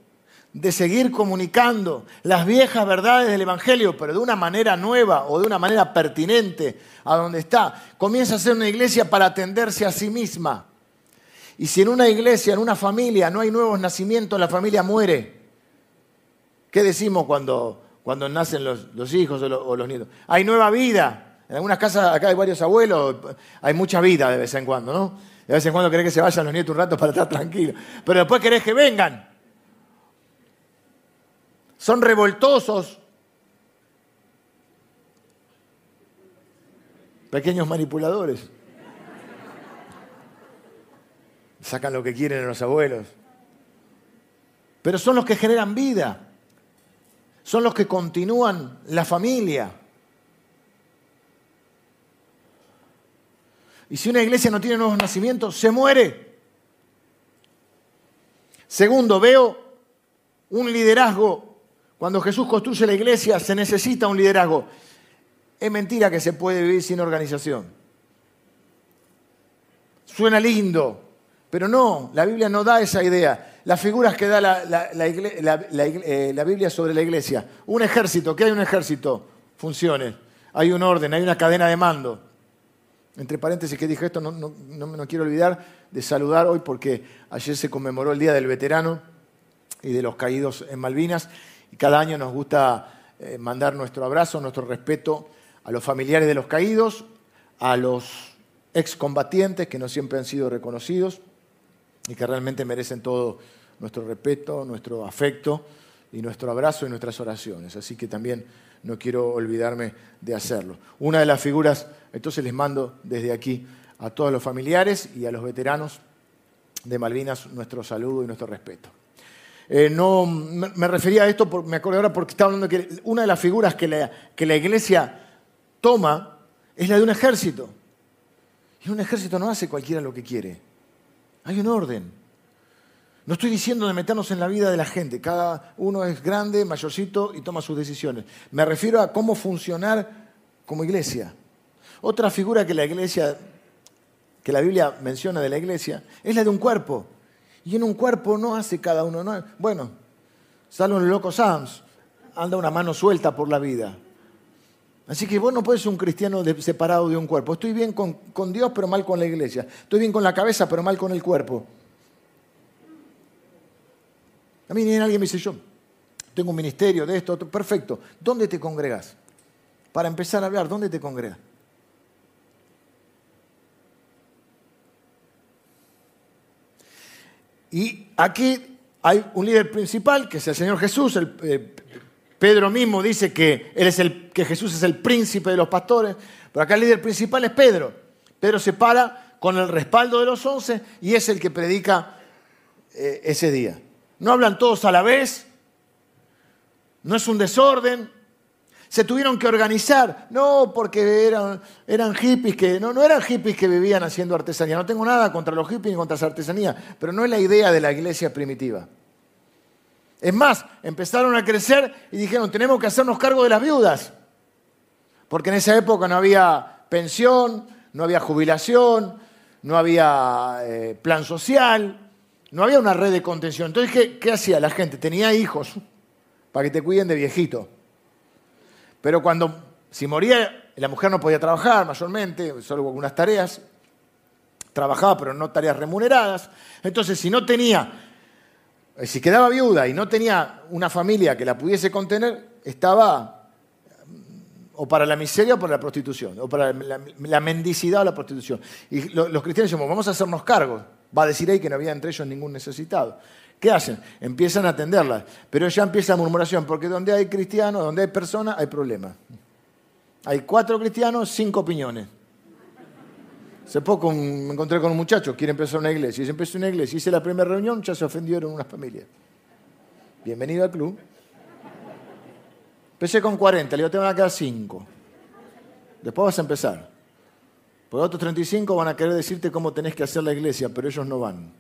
de seguir comunicando las viejas verdades del Evangelio, pero de una manera nueva o de una manera pertinente a donde está, comienza a ser una iglesia para atenderse a sí misma. Y si en una iglesia, en una familia, no hay nuevos nacimientos, la familia muere. ¿Qué decimos cuando, cuando nacen los, hijos o los, o los nietos? Hay nueva vida. En algunas casas, acá hay varios abuelos, hay mucha vida de vez en cuando, ¿no? De vez en cuando querés que se vayan los nietos un rato para estar tranquilos. Pero después querés que vengan. Son revoltosos. Pequeños manipuladores. Sacan lo que quieren a los abuelos. Pero son los que generan vida. Son los que continúan la familia. Y si una iglesia no tiene nuevos nacimientos, se muere. Segundo, veo un liderazgo. Cuando Jesús construye la iglesia, se necesita un liderazgo. Es mentira que se puede vivir sin organización. Suena lindo, pero no, la Biblia no da esa idea. Las figuras que da la, eh, la Biblia sobre la iglesia. Un ejército, ¿qué hay un ejército? Funciones. Hay un orden, hay una cadena de mando. Entre paréntesis que dije esto, no, no, quiero olvidar de saludar hoy porque ayer se conmemoró el Día del Veterano y de los caídos en Malvinas y cada año nos gusta eh, mandar nuestro abrazo, nuestro respeto a los familiares de los caídos, a los excombatientes que no siempre han sido reconocidos y que realmente merecen todo nuestro respeto, nuestro afecto y nuestro abrazo y nuestras oraciones. Así que también no quiero olvidarme de hacerlo. Una de las figuras, entonces les mando desde aquí a todos los familiares y a los veteranos de Malvinas nuestro saludo y nuestro respeto. Eh, no, me refería a esto, me acuerdo ahora porque estaba hablando que una de las figuras que la, que la iglesia toma es la de un ejército. Y un ejército no hace cualquiera lo que quiere. Hay un orden. No estoy diciendo de meternos en la vida de la gente. Cada uno es grande, mayorcito y toma sus decisiones. Me refiero a cómo funcionar como iglesia. Otra figura que la iglesia, que la Biblia menciona de la iglesia, es la de un cuerpo. Y en un cuerpo no hace cada uno. No, bueno, sale un loco Sams, anda una mano suelta por la vida. Así que vos no puedes ser un cristiano separado de un cuerpo. Estoy bien con, con Dios, pero mal con la iglesia. Estoy bien con la cabeza, pero mal con el cuerpo. A mí ni alguien me dice yo, tengo un ministerio de esto, perfecto. ¿Dónde te congregas? Para empezar a hablar, ¿dónde te congregas? Y aquí hay un líder principal, que es el Señor Jesús. Eh, Pedro mismo dice que, él es el, que Jesús es el príncipe de los pastores, pero acá el líder principal es Pedro. Pedro se para con el respaldo de los once y es el que predica eh, ese día. No hablan todos a la vez. No es un desorden. Se tuvieron que organizar. No porque eran, hippies que. No, no eran hippies que vivían haciendo artesanía. No tengo nada contra los hippies ni contra esa artesanía. Pero no es la idea de la iglesia primitiva. Es más, empezaron a crecer y dijeron: tenemos que hacernos cargo de las viudas. Porque en esa época no había pensión, no había jubilación, no había eh, plan social. No había una red de contención. Entonces, ¿qué, hacía la gente? Tenía hijos para que te cuiden de viejito. Pero cuando, si moría, la mujer no podía trabajar mayormente, solo algunas tareas. Trabajaba, pero no tareas remuneradas. Entonces, si no tenía, eh, si quedaba viuda y no tenía una familia que la pudiese contener, estaba o para la miseria o para la prostitución, o para la, mendicidad o la prostitución. Y los cristianos decimos, vamos a hacernos cargos. Va a decir ahí que no había entre ellos ningún necesitado. ¿Qué hacen? Empiezan a atenderlas. Pero ya empieza la murmuración, porque donde hay cristianos, donde hay personas, hay problemas. Hay cuatro cristianos, cinco opiniones. Hace poco me encontré con un muchacho, quiere empezar una iglesia. Y se empezó una iglesia. Hice la primera reunión, ya se ofendieron unas familias. Bienvenido al club. Empecé con 40, le digo, te van a quedar 5. Después vas a empezar. Por otros 35 van a querer decirte cómo tenés que hacer la iglesia, pero ellos no van.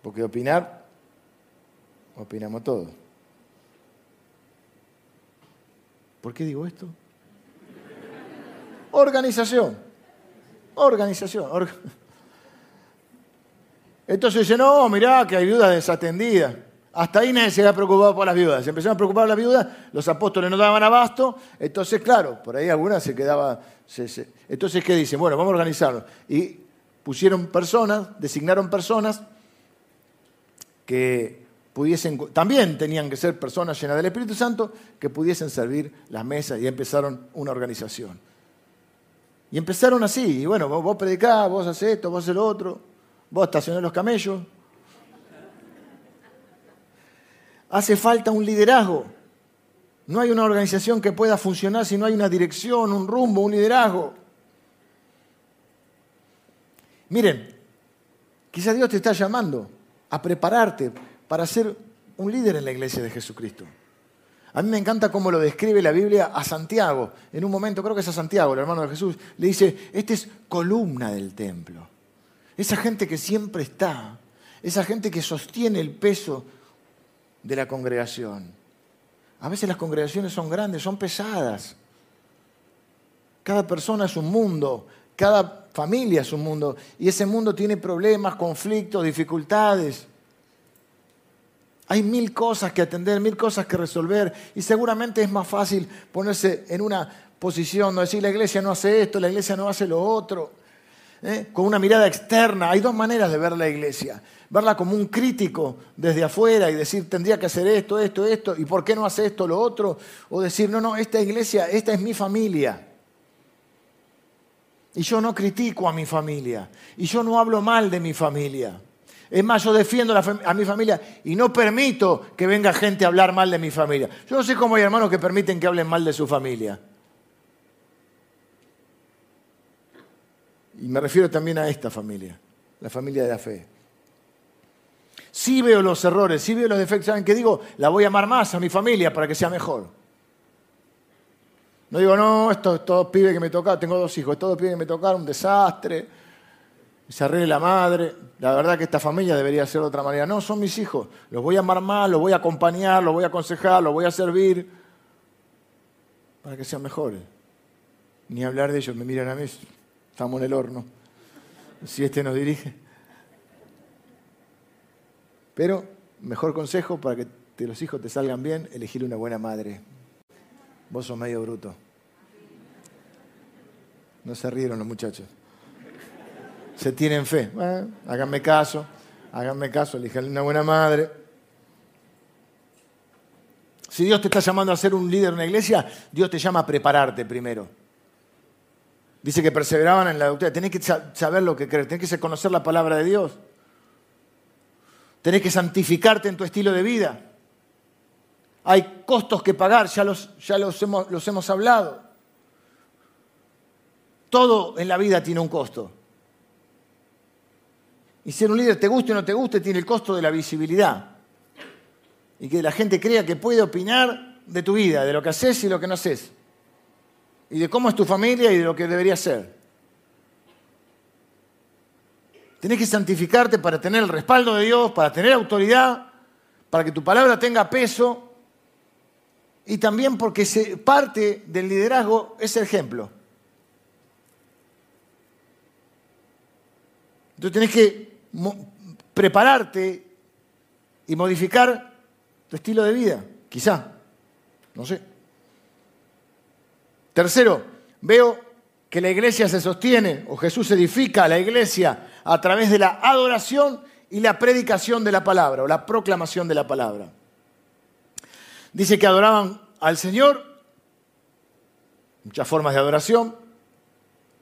Porque opinar, opinamos todo. ¿Por qué digo esto? Organización. Organización. Entonces dice, no, mirá que hay viudas desatendidas. Hasta ahí nadie se había preocupado por las viudas. Se empezaron a preocupar las viudas, los apóstoles no daban abasto, entonces, claro, por ahí algunas se quedaba. entonces, ¿qué dicen? Bueno, vamos a organizarlo. Y pusieron personas, designaron personas que pudiesen, también tenían que ser personas llenas del Espíritu Santo, que pudiesen servir las mesas y empezaron una organización. Y empezaron así, y bueno, vos, vos predicás, vos haces esto, vos haces lo otro, vos estacionás los camellos, Hace falta un liderazgo. No hay una organización que pueda funcionar si no hay una dirección, un rumbo, un liderazgo. Miren, quizás Dios te está llamando a prepararte para ser un líder en la iglesia de Jesucristo. A mí me encanta cómo lo describe la Biblia a Santiago. En un momento, creo que es a Santiago, el hermano de Jesús, le dice, este es columna del templo. Esa gente que siempre está, esa gente que sostiene el peso de la congregación. A veces las congregaciones son grandes, son pesadas. Cada persona es un mundo, cada familia es un mundo, y ese mundo tiene problemas, conflictos, dificultades. Hay mil cosas que atender, mil cosas que resolver, y seguramente es más fácil ponerse en una posición, no decir la iglesia no hace esto, la iglesia no hace lo otro, ¿eh? con una mirada externa. Hay dos maneras de ver la iglesia verla como un crítico desde afuera y decir, tendría que hacer esto, esto, esto, y por qué no hace esto, lo otro, o decir, no, no, esta iglesia, esta es mi familia. Y yo no critico a mi familia, y yo no hablo mal de mi familia. Es más, yo defiendo a mi familia y no permito que venga gente a hablar mal de mi familia. Yo no sé cómo hay hermanos que permiten que hablen mal de su familia. Y me refiero también a esta familia, la familia de la fe. Sí veo los errores, sí veo los defectos. ¿Saben qué digo? La voy a amar más a mi familia para que sea mejor. No digo, no, esto es todo pibe que me toca, tengo dos hijos, es todo pibe que me toca, un desastre, se arregle la madre. La verdad que esta familia debería ser de otra manera. No, son mis hijos, los voy a amar más, los voy a acompañar, los voy a aconsejar, los voy a servir para que sean mejores. Ni hablar de ellos, me miran a mí, estamos en el horno. Si este nos dirige. Pero, mejor consejo para que los hijos te salgan bien, elegir una buena madre. Vos sos medio bruto. No se rieron los muchachos. Se tienen fe. háganme caso, háganme caso, elijan una buena madre. Si Dios te está llamando a ser un líder en una iglesia, Dios te llama a prepararte primero. Dice que perseveraban en la doctrina. Tenés que saber lo que crees, tenés que conocer la palabra de Dios. Tenés que santificarte en tu estilo de vida. Hay costos que pagar, ya los, ya los, hemos, los hemos hablado. Todo en la vida tiene un costo. Y ser un líder, te guste o no te guste, tiene el costo de la visibilidad. Y que la gente crea que puede opinar de tu vida, de lo que haces y lo que no haces. Y de cómo es tu familia y de lo que debería ser. Tenés que santificarte para tener el respaldo de Dios, para tener autoridad, para que tu palabra tenga peso y también porque parte del liderazgo es el ejemplo. Entonces tenés que prepararte y modificar tu estilo de vida, quizá, no sé. Tercero, veo que la iglesia se sostiene, o Jesús edifica la iglesia a través de la adoración y la predicación de la palabra o la proclamación de la palabra. Dice que adoraban al Señor, muchas formas de adoración,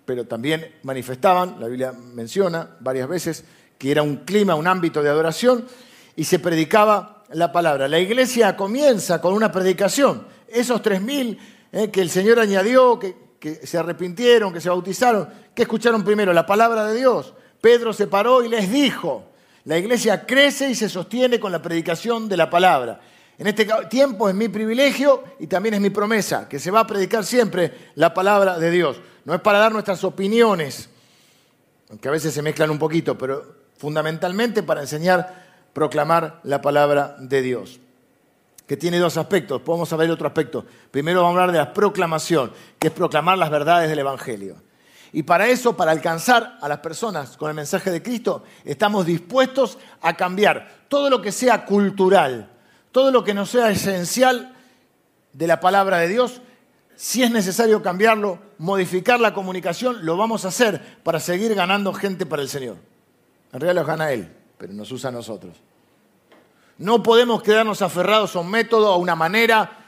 pero también manifestaban, la Biblia menciona varias veces, que era un clima, un ámbito de adoración, y se predicaba la palabra. La iglesia comienza con una predicación. Esos tres mil eh, que el Señor añadió, que, que se arrepintieron, que se bautizaron, que escucharon primero la palabra de Dios, Pedro se paró y les dijo, la iglesia crece y se sostiene con la predicación de la palabra. En este tiempo es mi privilegio y también es mi promesa, que se va a predicar siempre la palabra de Dios. No es para dar nuestras opiniones, aunque a veces se mezclan un poquito, pero fundamentalmente para enseñar proclamar la palabra de Dios, que tiene dos aspectos. Podemos ver otro aspecto. Primero vamos a hablar de la proclamación, que es proclamar las verdades del Evangelio. Y para eso, para alcanzar a las personas con el mensaje de Cristo, estamos dispuestos a cambiar todo lo que sea cultural, todo lo que no sea esencial de la palabra de Dios. Si es necesario cambiarlo, modificar la comunicación, lo vamos a hacer para seguir ganando gente para el Señor. En realidad los gana Él, pero nos usa a nosotros. No podemos quedarnos aferrados a un método, a una manera,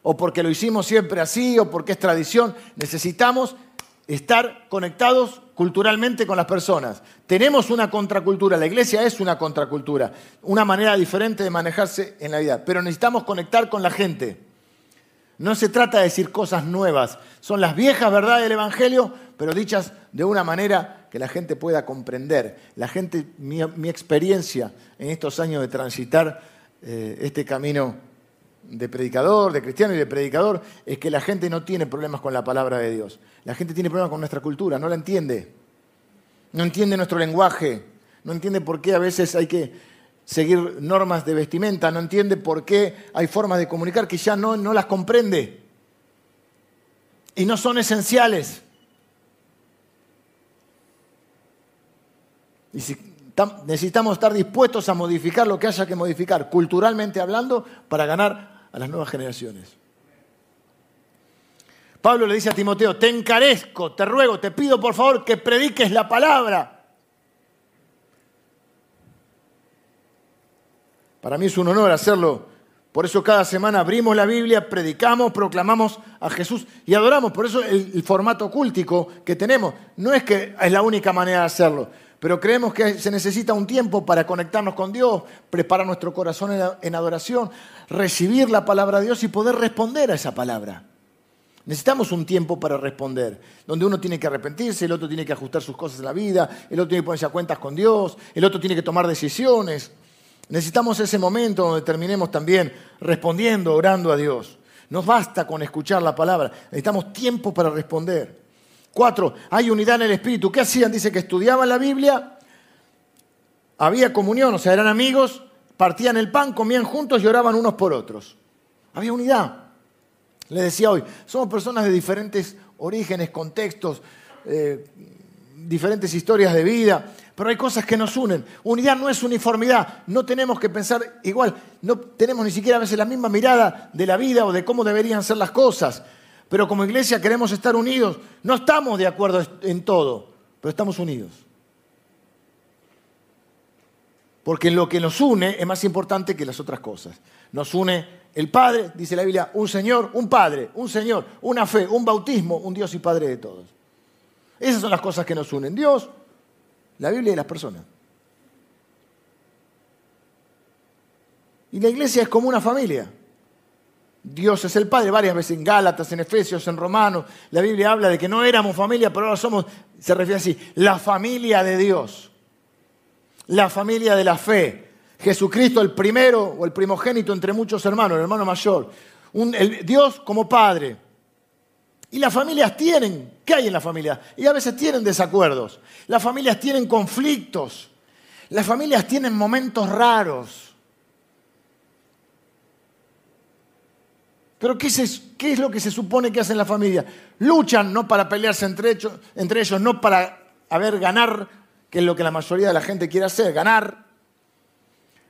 o porque lo hicimos siempre así, o porque es tradición. Necesitamos estar conectados culturalmente con las personas. Tenemos una contracultura, la iglesia es una contracultura, una manera diferente de manejarse en la vida, pero necesitamos conectar con la gente. No se trata de decir cosas nuevas, son las viejas verdades del Evangelio, pero dichas de una manera que la gente pueda comprender. La gente, mi, experiencia en estos años de transitar eh, este camino de predicador, de cristiano y de predicador, es que la gente no tiene problemas con la palabra de Dios. La gente tiene problemas con nuestra cultura, no la entiende. No entiende nuestro lenguaje, no entiende por qué a veces hay que seguir normas de vestimenta, no entiende por qué hay formas de comunicar que ya no, no las comprende. Y no son esenciales. Y si necesitamos estar dispuestos a modificar lo que haya que modificar, culturalmente hablando, para ganar a las nuevas generaciones. Pablo le dice a Timoteo, te encarezco, te ruego, te pido por favor que prediques la palabra. Para mí es un honor hacerlo. Por eso cada semana abrimos la Biblia, predicamos, proclamamos a Jesús y adoramos. Por eso el, formato cúltico que tenemos no es que es la única manera de hacerlo pero creemos que se necesita un tiempo para conectarnos con Dios, preparar nuestro corazón en adoración, recibir la palabra de Dios y poder responder a esa palabra. Necesitamos un tiempo para responder, donde uno tiene que arrepentirse, el otro tiene que ajustar sus cosas en la vida, el otro tiene que ponerse a cuentas con Dios, el otro tiene que tomar decisiones. Necesitamos ese momento donde terminemos también respondiendo, orando a Dios. No basta con escuchar la palabra, necesitamos tiempo para responder. Cuatro, hay unidad en el espíritu. ¿Qué hacían? Dice que estudiaban la Biblia, había comunión, o sea, eran amigos, partían el pan, comían juntos y oraban unos por otros. Había unidad. Le decía hoy, somos personas de diferentes orígenes, contextos, eh, diferentes historias de vida, pero hay cosas que nos unen. Unidad no es uniformidad, no tenemos que pensar igual, no tenemos ni siquiera a veces la misma mirada de la vida o de cómo deberían ser las cosas. Pero como iglesia queremos estar unidos. No estamos de acuerdo en todo, pero estamos unidos. Porque lo que nos une es más importante que las otras cosas. Nos une el Padre, dice la Biblia, un Señor, un Padre, un Señor, una fe, un bautismo, un Dios y Padre de todos. Esas son las cosas que nos unen. Dios, la Biblia y las personas. Y la iglesia es como una familia. Dios es el Padre, varias veces en Gálatas, en Efesios, en Romanos, la Biblia habla de que no éramos familia, pero ahora somos, se refiere así, la familia de Dios, la familia de la fe. Jesucristo el primero o el primogénito entre muchos hermanos, el hermano mayor. Dios como Padre. Y las familias tienen, ¿qué hay en la familia? Y a veces tienen desacuerdos. Las familias tienen conflictos. Las familias tienen momentos raros. Pero ¿qué, es lo que se supone que hacen la familia? Luchan no para pelearse entre ellos, entre ellos, no para haber ganar, que es lo que la mayoría de la gente quiere hacer, ganar.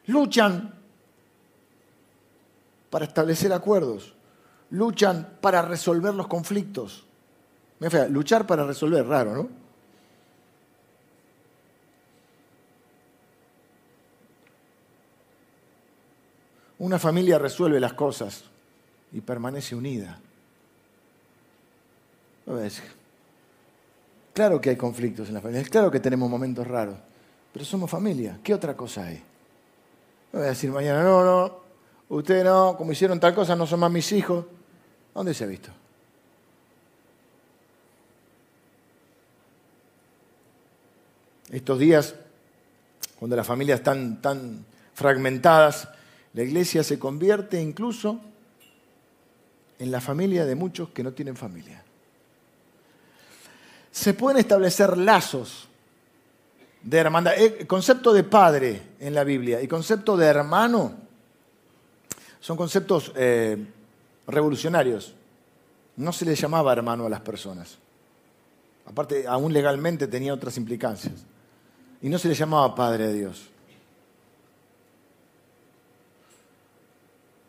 Luchan para establecer acuerdos. Luchan para resolver los conflictos. luchar para resolver, raro, ¿no? Una familia resuelve las cosas y permanece unida. Claro que hay conflictos en la familia, claro que tenemos momentos raros, pero somos familia. ¿Qué otra cosa hay? No voy a decir mañana, no, no, usted no, como hicieron tal cosa, no son más mis hijos. ¿Dónde se ha visto? Estos días, cuando las familias están tan fragmentadas, la iglesia se convierte incluso en la familia de muchos que no tienen familia. Se pueden establecer lazos de hermandad. El concepto de padre en la Biblia y concepto de hermano son conceptos eh, revolucionarios. No se le llamaba hermano a las personas. Aparte, aún legalmente tenía otras implicancias. Y no se le llamaba Padre a Dios.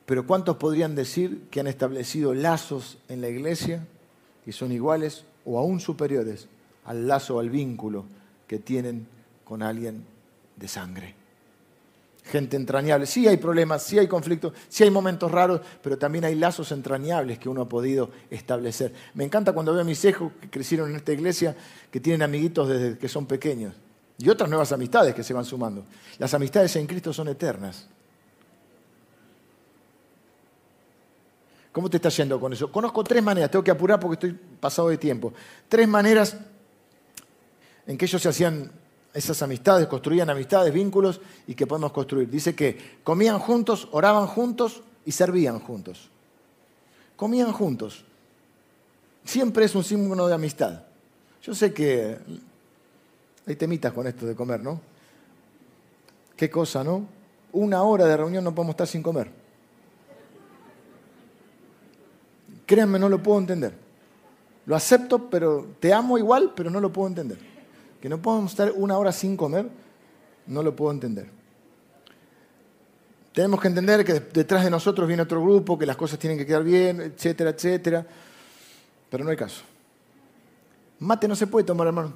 Pero ¿cuántos podrían decir que han establecido lazos en la iglesia que son iguales o aún superiores al lazo, al vínculo que tienen con alguien de sangre? Gente entrañable. Sí hay problemas, sí hay conflictos, sí hay momentos raros, pero también hay lazos entrañables que uno ha podido establecer. Me encanta cuando veo a mis hijos que crecieron en esta iglesia, que tienen amiguitos desde que son pequeños y otras nuevas amistades que se van sumando. Las amistades en Cristo son eternas. ¿Cómo te está yendo con eso? Conozco tres maneras, tengo que apurar porque estoy pasado de tiempo. Tres maneras en que ellos se hacían esas amistades, construían amistades, vínculos y que podemos construir. Dice que comían juntos, oraban juntos y servían juntos. Comían juntos. Siempre es un símbolo de amistad. Yo sé que hay temitas con esto de comer, ¿no? Qué cosa, ¿no? Una hora de reunión no podemos estar sin comer. Créanme, no lo puedo entender. Lo acepto, pero te amo igual, pero no lo puedo entender. Que no podemos estar una hora sin comer, no lo puedo entender. Tenemos que entender que detrás de nosotros viene otro grupo, que las cosas tienen que quedar bien, etcétera, etcétera. Pero no hay caso. Mate no se puede tomar, hermano.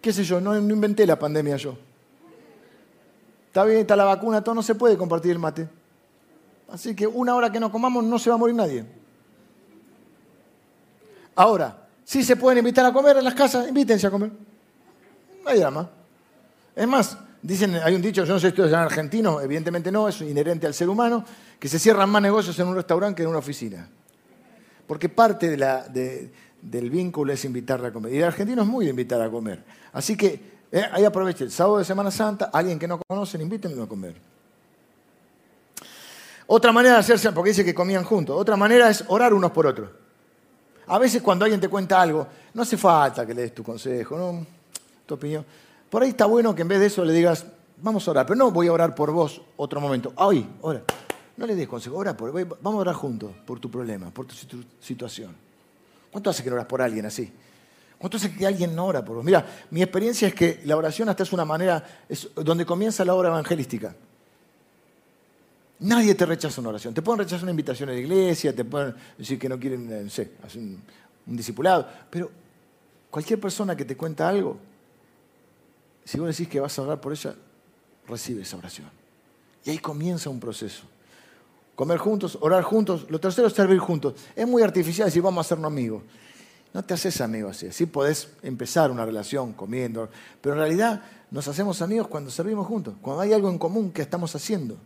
¿Qué sé yo? No, no inventé la pandemia yo. Está bien, está la vacuna, todo no se puede compartir el mate. Así que una hora que no comamos no se va a morir nadie. Ahora, si se pueden invitar a comer en las casas, invítense a comer. No hay. Es más, dicen, hay un dicho, yo no sé si esto es argentino, evidentemente no, es inherente al ser humano, que se cierran más negocios en un restaurante que en una oficina. Porque parte del vínculo es invitarle a comer. Y el argentino es muy de invitar a comer. Así que eh, ahí aprovechen, el sábado de Semana Santa, alguien que no conocen, invítenlo a comer. Otra manera de hacerse, porque dice que comían juntos, otra manera es orar unos por otros. A veces cuando alguien te cuenta algo, no hace falta que le des tu consejo, ¿no? tu opinión. Por ahí está bueno que en vez de eso le digas, vamos a orar, pero no voy a orar por vos otro momento. Hoy, ora. No le des consejo, ora por, vamos a orar juntos por tu problema, por tu situación. ¿Cuánto hace que no oras por alguien así? ¿Cuánto hace que alguien no ora por vos? Mira, mi experiencia es que la oración hasta es una manera, es donde comienza la obra evangelística. Nadie te rechaza una oración. Te pueden rechazar una invitación a la iglesia, te pueden decir que no quieren, eh, no sé, hacer un, discipulado. Pero cualquier persona que te cuenta algo, si vos decís que vas a orar por ella, recibe esa oración. Y ahí comienza un proceso. Comer juntos, orar juntos. Lo tercero es servir juntos. Es muy artificial decir vamos a hacernos amigos. No te haces amigo así. Así podés empezar una relación comiendo. Pero en realidad nos hacemos amigos cuando servimos juntos. Cuando hay algo en común que estamos haciendo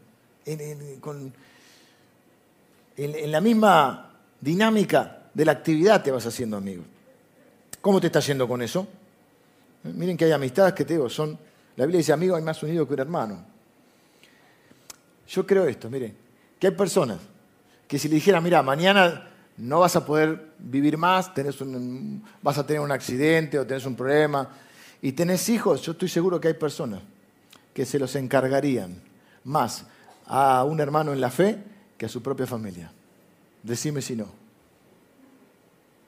en, la misma dinámica de la actividad te vas haciendo amigo. ¿Cómo te está yendo con eso? Miren que hay amistades que te digo, son, la Biblia dice, amigo hay más unido que un hermano. Yo creo esto, miren, que hay personas que si le dijera, mira, mañana no vas a poder vivir más, tenés vas a tener un accidente o tenés un problema y tenés hijos, yo estoy seguro que hay personas que se los encargarían más a un hermano en la fe que a su propia familia. Decime si no.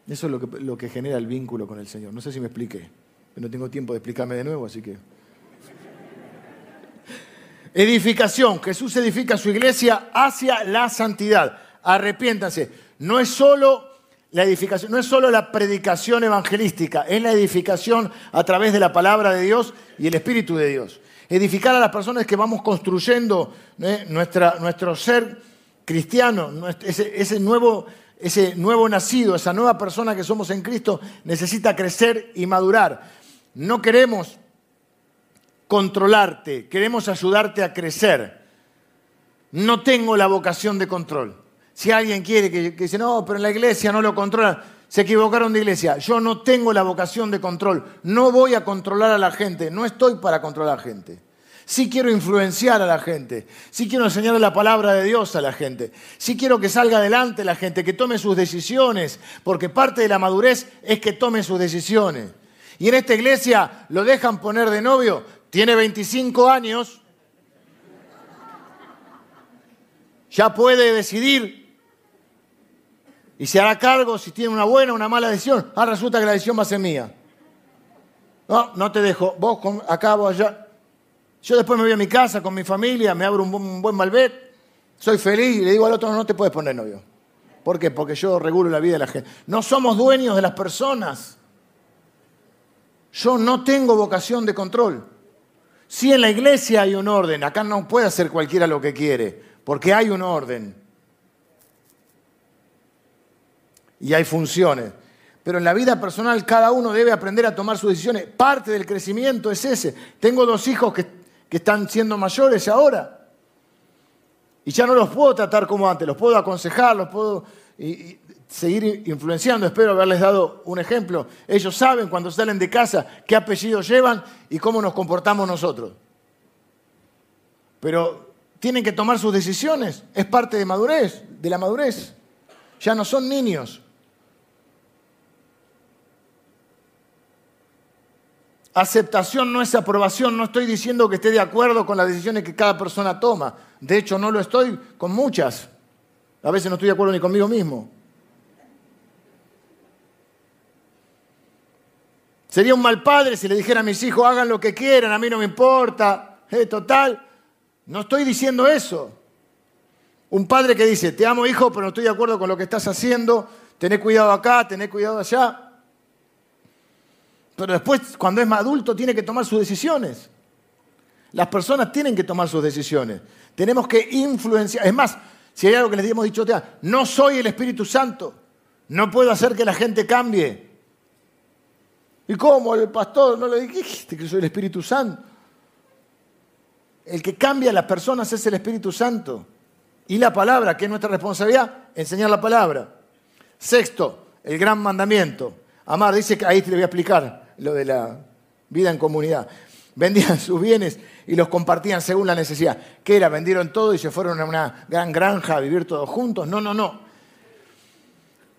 Eso es lo que, lo que genera el vínculo con el Señor. No sé si me expliqué. No tengo tiempo de explicarme de nuevo, así que... Edificación. Jesús edifica su iglesia hacia la santidad. Arrepiéntanse. No es solo la edificación, no es solo la predicación evangelística, es la edificación a través de la palabra de Dios y el Espíritu de Dios edificar a las personas que vamos construyendo ¿eh? nuestro ser cristiano, ese, nuevo, ese nuevo nacido, esa nueva persona que somos en Cristo, necesita crecer y madurar. No queremos controlarte, queremos ayudarte a crecer. No tengo la vocación de control. Si alguien quiere que, que dice, no, pero en la iglesia no lo controla, se equivocaron de iglesia. Yo no tengo la vocación de control. No voy a controlar a la gente. No estoy para controlar a la gente. Sí quiero influenciar a la gente. Sí quiero enseñarle la palabra de Dios a la gente. Sí quiero que salga adelante la gente, que tome sus decisiones. Porque parte de la madurez es que tome sus decisiones. Y en esta iglesia lo dejan poner de novio, tiene 25 años, ya puede decidir y se hará cargo si tiene una buena o una mala decisión. Ah, resulta que la decisión va a ser mía. No, no te dejo, vos acá, vos allá. Yo después me voy a mi casa con mi familia, me abro un buen, malbec, soy feliz y le digo al otro, no te puedes poner novio. ¿Por qué? Porque yo regulo la vida de la gente. No somos dueños de las personas. Yo no tengo vocación de control. Si en la iglesia hay un orden, acá no puede hacer cualquiera lo que quiere, porque hay un orden. Y hay funciones. Pero en la vida personal cada uno debe aprender a tomar sus decisiones. Parte del crecimiento es ese. Tengo dos hijos que, están siendo mayores ahora. Y ya no los puedo tratar como antes, los puedo aconsejar, los puedo seguir influenciando. Espero haberles dado un ejemplo. Ellos saben cuando salen de casa qué apellidos llevan y cómo nos comportamos nosotros. Pero tienen que tomar sus decisiones. Es parte de madurez, de la madurez. Ya no son niños. Aceptación no es aprobación. No estoy diciendo que esté de acuerdo con las decisiones que cada persona toma. De hecho, no lo estoy con muchas. A veces no estoy de acuerdo ni conmigo mismo. Sería un mal padre si le dijera a mis hijos, hagan lo que quieran, a mí no me importa. Eh, total, no estoy diciendo eso. Un padre que dice, te amo hijo, pero no estoy de acuerdo con lo que estás haciendo, tené cuidado acá, tené cuidado allá. Pero después, cuando es más adulto, tiene que tomar sus decisiones. Las personas tienen que tomar sus decisiones. Tenemos que influenciar. Es más, si hay algo que les hemos dicho, no soy el Espíritu Santo. No puedo hacer que la gente cambie. ¿Y cómo? El pastor no le dijiste que soy el Espíritu Santo. El que cambia a las personas es el Espíritu Santo. Y la palabra, que es nuestra responsabilidad, enseñar la palabra. Sexto, el gran mandamiento. Amar, dice que ahí te le voy a explicar lo de la vida en comunidad. Vendían sus bienes y los compartían según la necesidad. ¿Qué era? Vendieron todo y se fueron a una gran granja a vivir todos juntos. No, no, no.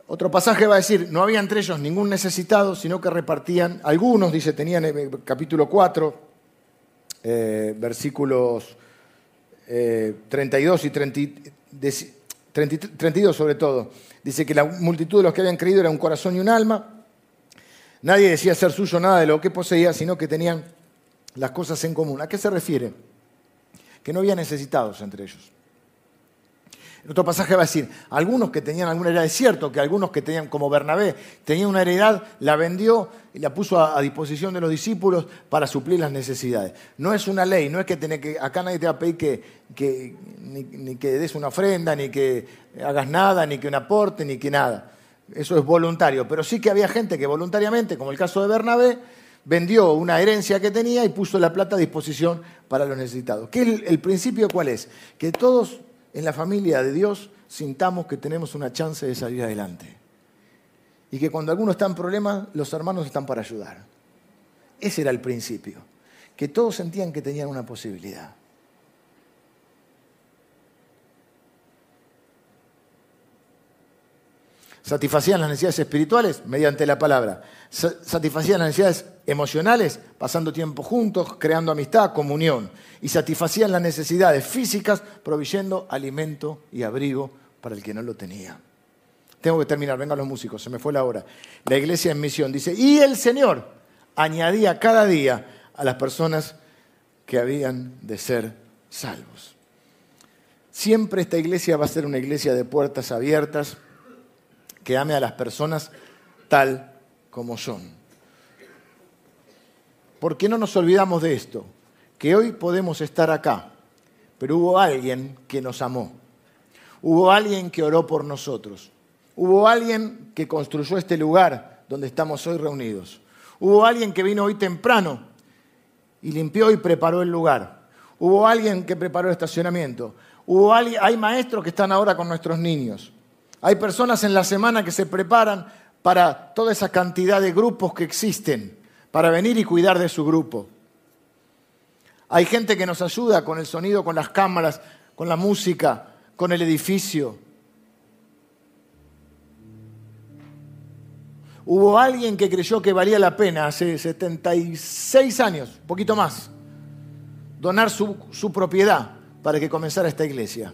Otro pasaje va a decir, no había entre ellos ningún necesitado, sino que repartían, algunos, dice, tenían en el capítulo 4, eh, versículos 32 eh, y 32 sobre todo, dice que la multitud de los que habían creído era un corazón y un alma. Nadie decía ser suyo nada de lo que poseía, sino que tenían las cosas en común. ¿A qué se refiere? Que no había necesitados entre ellos. En otro pasaje va a decir, algunos que tenían alguna heredad, es cierto que algunos que tenían, como Bernabé, tenían una heredad, la vendió y la puso a, disposición de los discípulos para suplir las necesidades. No es una ley, no es que, que acá nadie te va a pedir que, ni, que des una ofrenda, ni que hagas nada, ni que un aporte, ni que nada. Eso es voluntario, pero sí que había gente que voluntariamente, como el caso de Bernabé, vendió una herencia que tenía y puso la plata a disposición para los necesitados. ¿Qué el, el principio cuál es? Que todos en la familia de Dios sintamos que tenemos una chance de salir adelante. Y que cuando alguno está en problemas, los hermanos están para ayudar. Ese era el principio. Que todos sentían que tenían una posibilidad. Satisfacían las necesidades espirituales mediante la palabra. Satisfacían las necesidades emocionales pasando tiempo juntos, creando amistad, comunión. Y satisfacían las necesidades físicas proveyendo alimento y abrigo para el que no lo tenía. Tengo que terminar, vengan los músicos, se me fue la hora. La iglesia en misión dice, y el Señor añadía cada día a las personas que habían de ser salvos. Siempre esta iglesia va a ser una iglesia de puertas abiertas, que ame a las personas tal como son. ¿Por qué no nos olvidamos de esto? Que hoy podemos estar acá, pero hubo alguien que nos amó. Hubo alguien que oró por nosotros. Hubo alguien que construyó este lugar donde estamos hoy reunidos. Hubo alguien que vino hoy temprano y limpió y preparó el lugar. Hubo alguien que preparó el estacionamiento. Hubo hay maestros que están ahora con nuestros niños. Hay personas en la semana que se preparan para toda esa cantidad de grupos que existen, para venir y cuidar de su grupo. Hay gente que nos ayuda con el sonido, con las cámaras, con la música, con el edificio. Hubo alguien que creyó que valía la pena hace 76 años, un poquito más, donar su, su propiedad para que comenzara esta iglesia.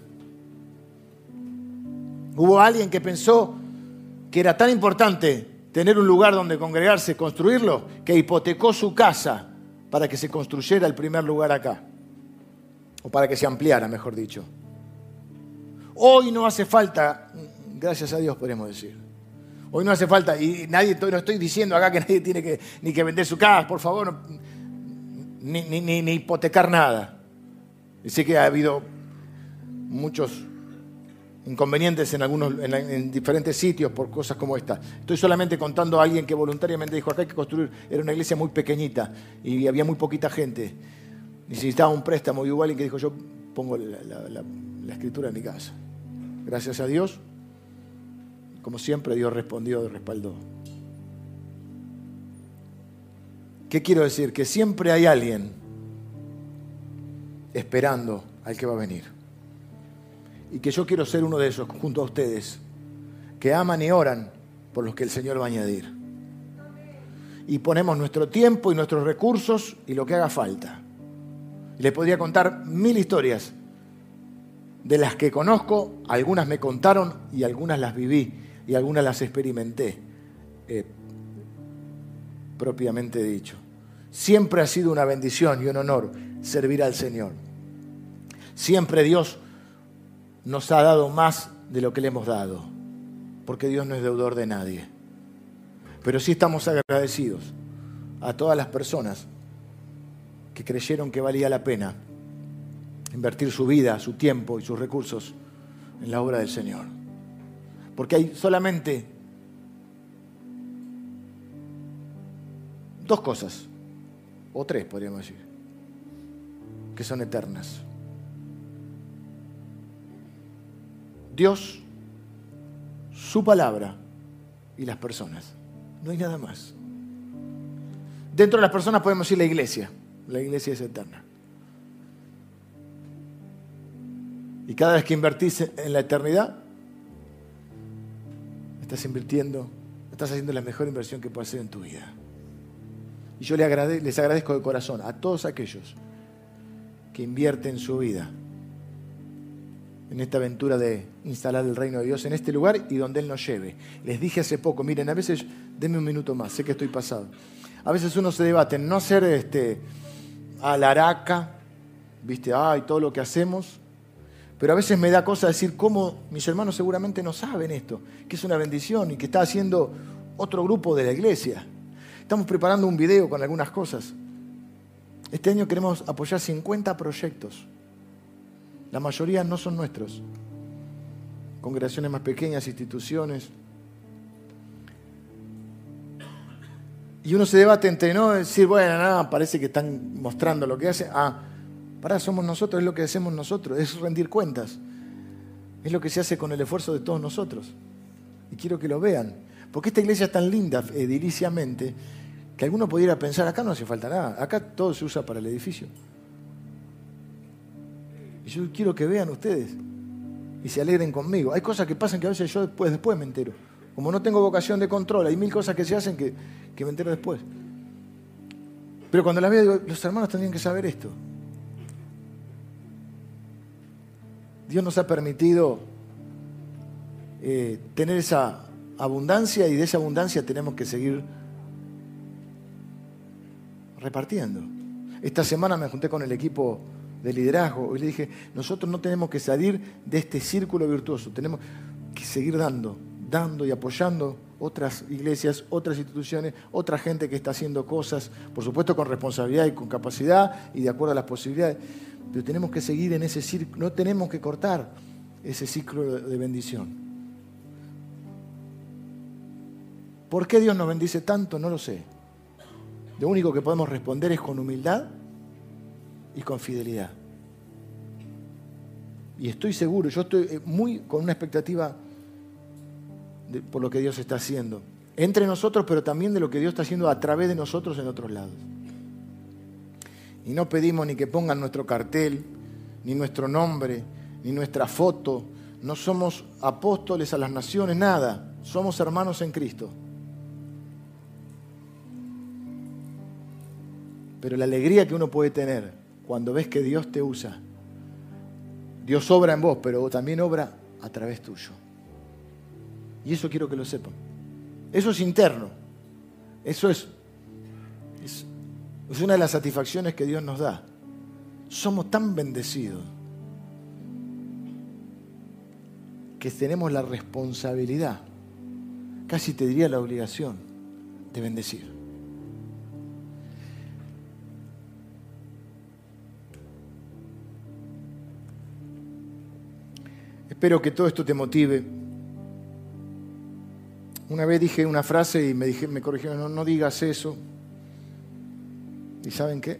Hubo alguien que pensó que era tan importante tener un lugar donde congregarse, construirlo, que hipotecó su casa para que se construyera el primer lugar acá, o para que se ampliara, mejor dicho. Hoy no hace falta, gracias a Dios podemos decir, hoy no hace falta, y nadie, no estoy diciendo acá que nadie tiene que, ni que vender su casa, por favor, ni, ni hipotecar nada. Y sé que ha habido muchos inconvenientes en, algunos, en, diferentes sitios por cosas como esta. Estoy solamente contando a alguien que voluntariamente dijo, acá hay que construir, era una iglesia muy pequeñita y había muy poquita gente. Necesitaba un préstamo y hubo alguien que dijo, yo pongo la, escritura en mi casa. Gracias a Dios, como siempre, Dios respondió y respaldó. ¿Qué quiero decir? Que siempre hay alguien esperando al que va a venir y que yo quiero ser uno de esos junto a ustedes, que aman y oran por los que el Señor va a añadir. Y ponemos nuestro tiempo y nuestros recursos y lo que haga falta. Les podría contar mil historias de las que conozco, algunas me contaron y algunas las viví y algunas las experimenté, eh, propiamente dicho. Siempre ha sido una bendición y un honor servir al Señor. Siempre Dios nos ha dado más de lo que le hemos dado, porque Dios no es deudor de nadie. Pero sí estamos agradecidos a todas las personas que creyeron que valía la pena invertir su vida, su tiempo y sus recursos en la obra del Señor. Porque hay solamente dos cosas, o tres podríamos decir, que son eternas. Dios, su palabra y las personas. No hay nada más. Dentro de las personas podemos decir la iglesia. La iglesia es eterna. Y cada vez que invertís en la eternidad, estás invirtiendo, estás haciendo la mejor inversión que puedes hacer en tu vida. Y yo les agradezco de corazón a todos aquellos que invierten su vida en esta aventura de instalar el reino de Dios en este lugar y donde Él nos lleve. Les dije hace poco, miren, a veces, denme un minuto más, sé que estoy pasado. A veces uno se debate en no hacer este, alaraca, viste, ay, todo lo que hacemos, pero a veces me da cosa decir cómo mis hermanos seguramente no saben esto, que es una bendición y que está haciendo otro grupo de la iglesia. Estamos preparando un video con algunas cosas. Este año queremos apoyar 50 proyectos la mayoría no son nuestros. Congregaciones más pequeñas, instituciones. Y uno se debate entre no decir, bueno, nada, parece que están mostrando lo que hacen. Ah, para, somos nosotros, es lo que hacemos nosotros, es rendir cuentas. Es lo que se hace con el esfuerzo de todos nosotros. Y quiero que lo vean. Porque esta iglesia es tan linda ediliciamente que alguno pudiera pensar, acá no hace falta nada, acá todo se usa para el edificio. Y yo quiero que vean ustedes y se alegren conmigo. Hay cosas que pasan que a veces yo después, después me entero. Como no tengo vocación de control, hay mil cosas que se hacen que, que me entero después. Pero cuando las veo, digo, los hermanos tendrían que saber esto. Dios nos ha permitido eh, tener esa abundancia y de esa abundancia tenemos que seguir repartiendo. Esta semana me junté con el equipo de liderazgo. Y le dije, nosotros no tenemos que salir de este círculo virtuoso, tenemos que seguir dando, dando y apoyando otras iglesias, otras instituciones, otra gente que está haciendo cosas, por supuesto con responsabilidad y con capacidad y de acuerdo a las posibilidades, pero tenemos que seguir en ese círculo, no tenemos que cortar ese ciclo de bendición. ¿Por qué Dios nos bendice tanto? No lo sé. Lo único que podemos responder es con humildad y con fidelidad. Y estoy seguro, yo estoy eh, muy con una expectativa por lo que Dios está haciendo. Entre nosotros, pero también de lo que Dios está haciendo a través de nosotros en otros lados. Y no pedimos ni que pongan nuestro cartel, ni nuestro nombre, ni nuestra foto. No somos apóstoles a las naciones, nada. Somos hermanos en Cristo. Pero la alegría que uno puede tener cuando ves que Dios te usa, Dios obra en vos, pero también obra a través tuyo. Y eso quiero que lo sepan. Eso es interno. Eso es, es, es una de las satisfacciones que Dios nos da. Somos tan bendecidos que tenemos la responsabilidad, casi te diría la obligación, de bendecir. Espero que todo esto te motive. Una vez dije una frase y me, dije, me corrigieron, no, no digas eso. ¿Y saben qué?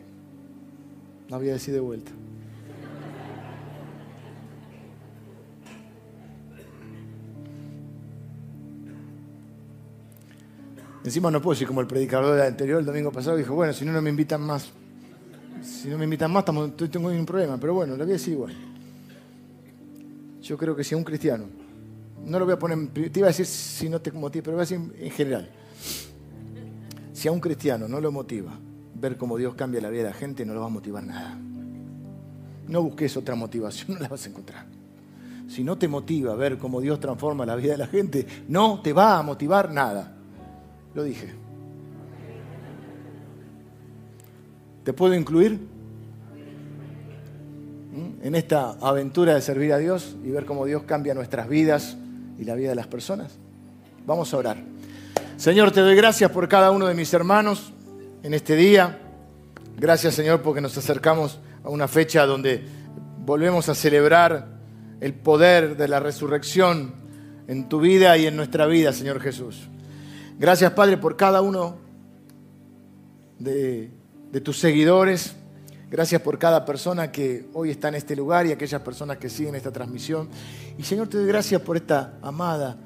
La voy a decir de vuelta. Encima no puedo decir como el predicador del anterior, el domingo pasado, dijo, bueno, si no, no me invitan más. Si no me invitan más, tengo un problema. Pero bueno, la voy a decir igual. Yo creo que si a un cristiano, no lo voy a poner, te iba a decir si no te motiva, pero voy a decir en general. Si a un cristiano no lo motiva ver cómo Dios cambia la vida de la gente, no lo va a motivar nada. No busques otra motivación, no la vas a encontrar. Si no te motiva ver cómo Dios transforma la vida de la gente, no te va a motivar nada. Lo dije. ¿Te puedo incluir? En esta aventura de servir a Dios y ver cómo Dios cambia nuestras vidas y la vida de las personas? Vamos a orar. Señor, te doy gracias por cada uno de mis hermanos en este día. Gracias, Señor, porque nos acercamos a una fecha donde volvemos a celebrar el poder de la resurrección en tu vida y en nuestra vida, Señor Jesús. Gracias, Padre, por cada uno de, de tus seguidores Gracias por cada persona que hoy está en este lugar y aquellas personas que siguen esta transmisión. Y Señor, te doy gracias por esta amada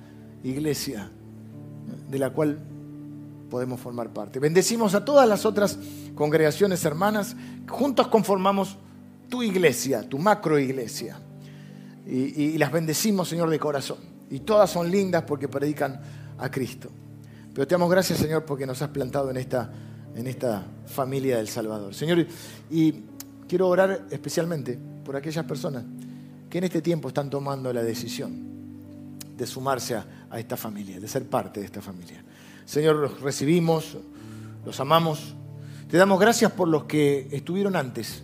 iglesia de la cual podemos formar parte. Bendecimos a todas las otras congregaciones hermanas. Juntos conformamos tu iglesia, tu macro iglesia. Y, y las bendecimos, Señor, de corazón. Y todas son lindas porque predican a Cristo. Pero te damos gracias, Señor, porque nos has plantado en esta en esta familia del Salvador. Señor, y quiero orar especialmente por aquellas personas que en este tiempo están tomando la decisión de sumarse a, esta familia, de ser parte de esta familia. Señor, los recibimos, los amamos. Te damos gracias por los que estuvieron antes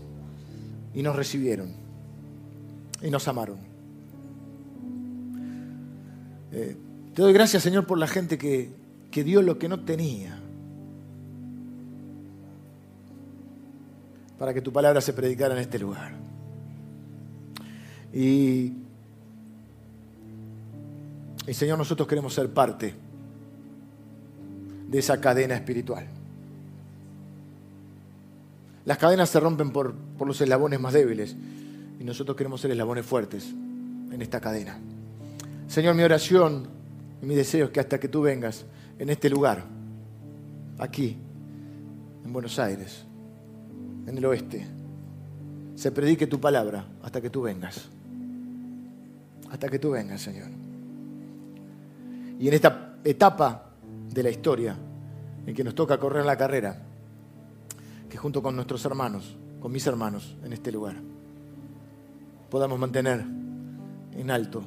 y nos recibieron y nos amaron. Eh, te doy gracias, Señor, por la gente que, que dio lo que no tenía para que tu palabra se predicara en este lugar. Y, Señor, nosotros queremos ser parte de esa cadena espiritual. Las cadenas se rompen por, por los eslabones más débiles y nosotros queremos ser eslabones fuertes en esta cadena. Señor, mi oración y mi deseo es que hasta que tú vengas en este lugar, aquí, en Buenos Aires, en el oeste, se predique tu palabra hasta que tú vengas. Hasta que tú vengas, Señor. Y en esta etapa de la historia en que nos toca correr la carrera, que junto con nuestros hermanos, con mis hermanos en este lugar, podamos mantener en alto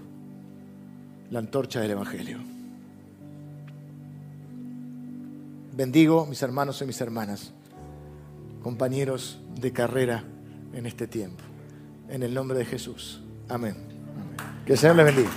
la antorcha del Evangelio. Bendigo mis hermanos y mis hermanas compañeros de carrera en este tiempo. En el nombre de Jesús. Amén. Que el Señor les bendiga.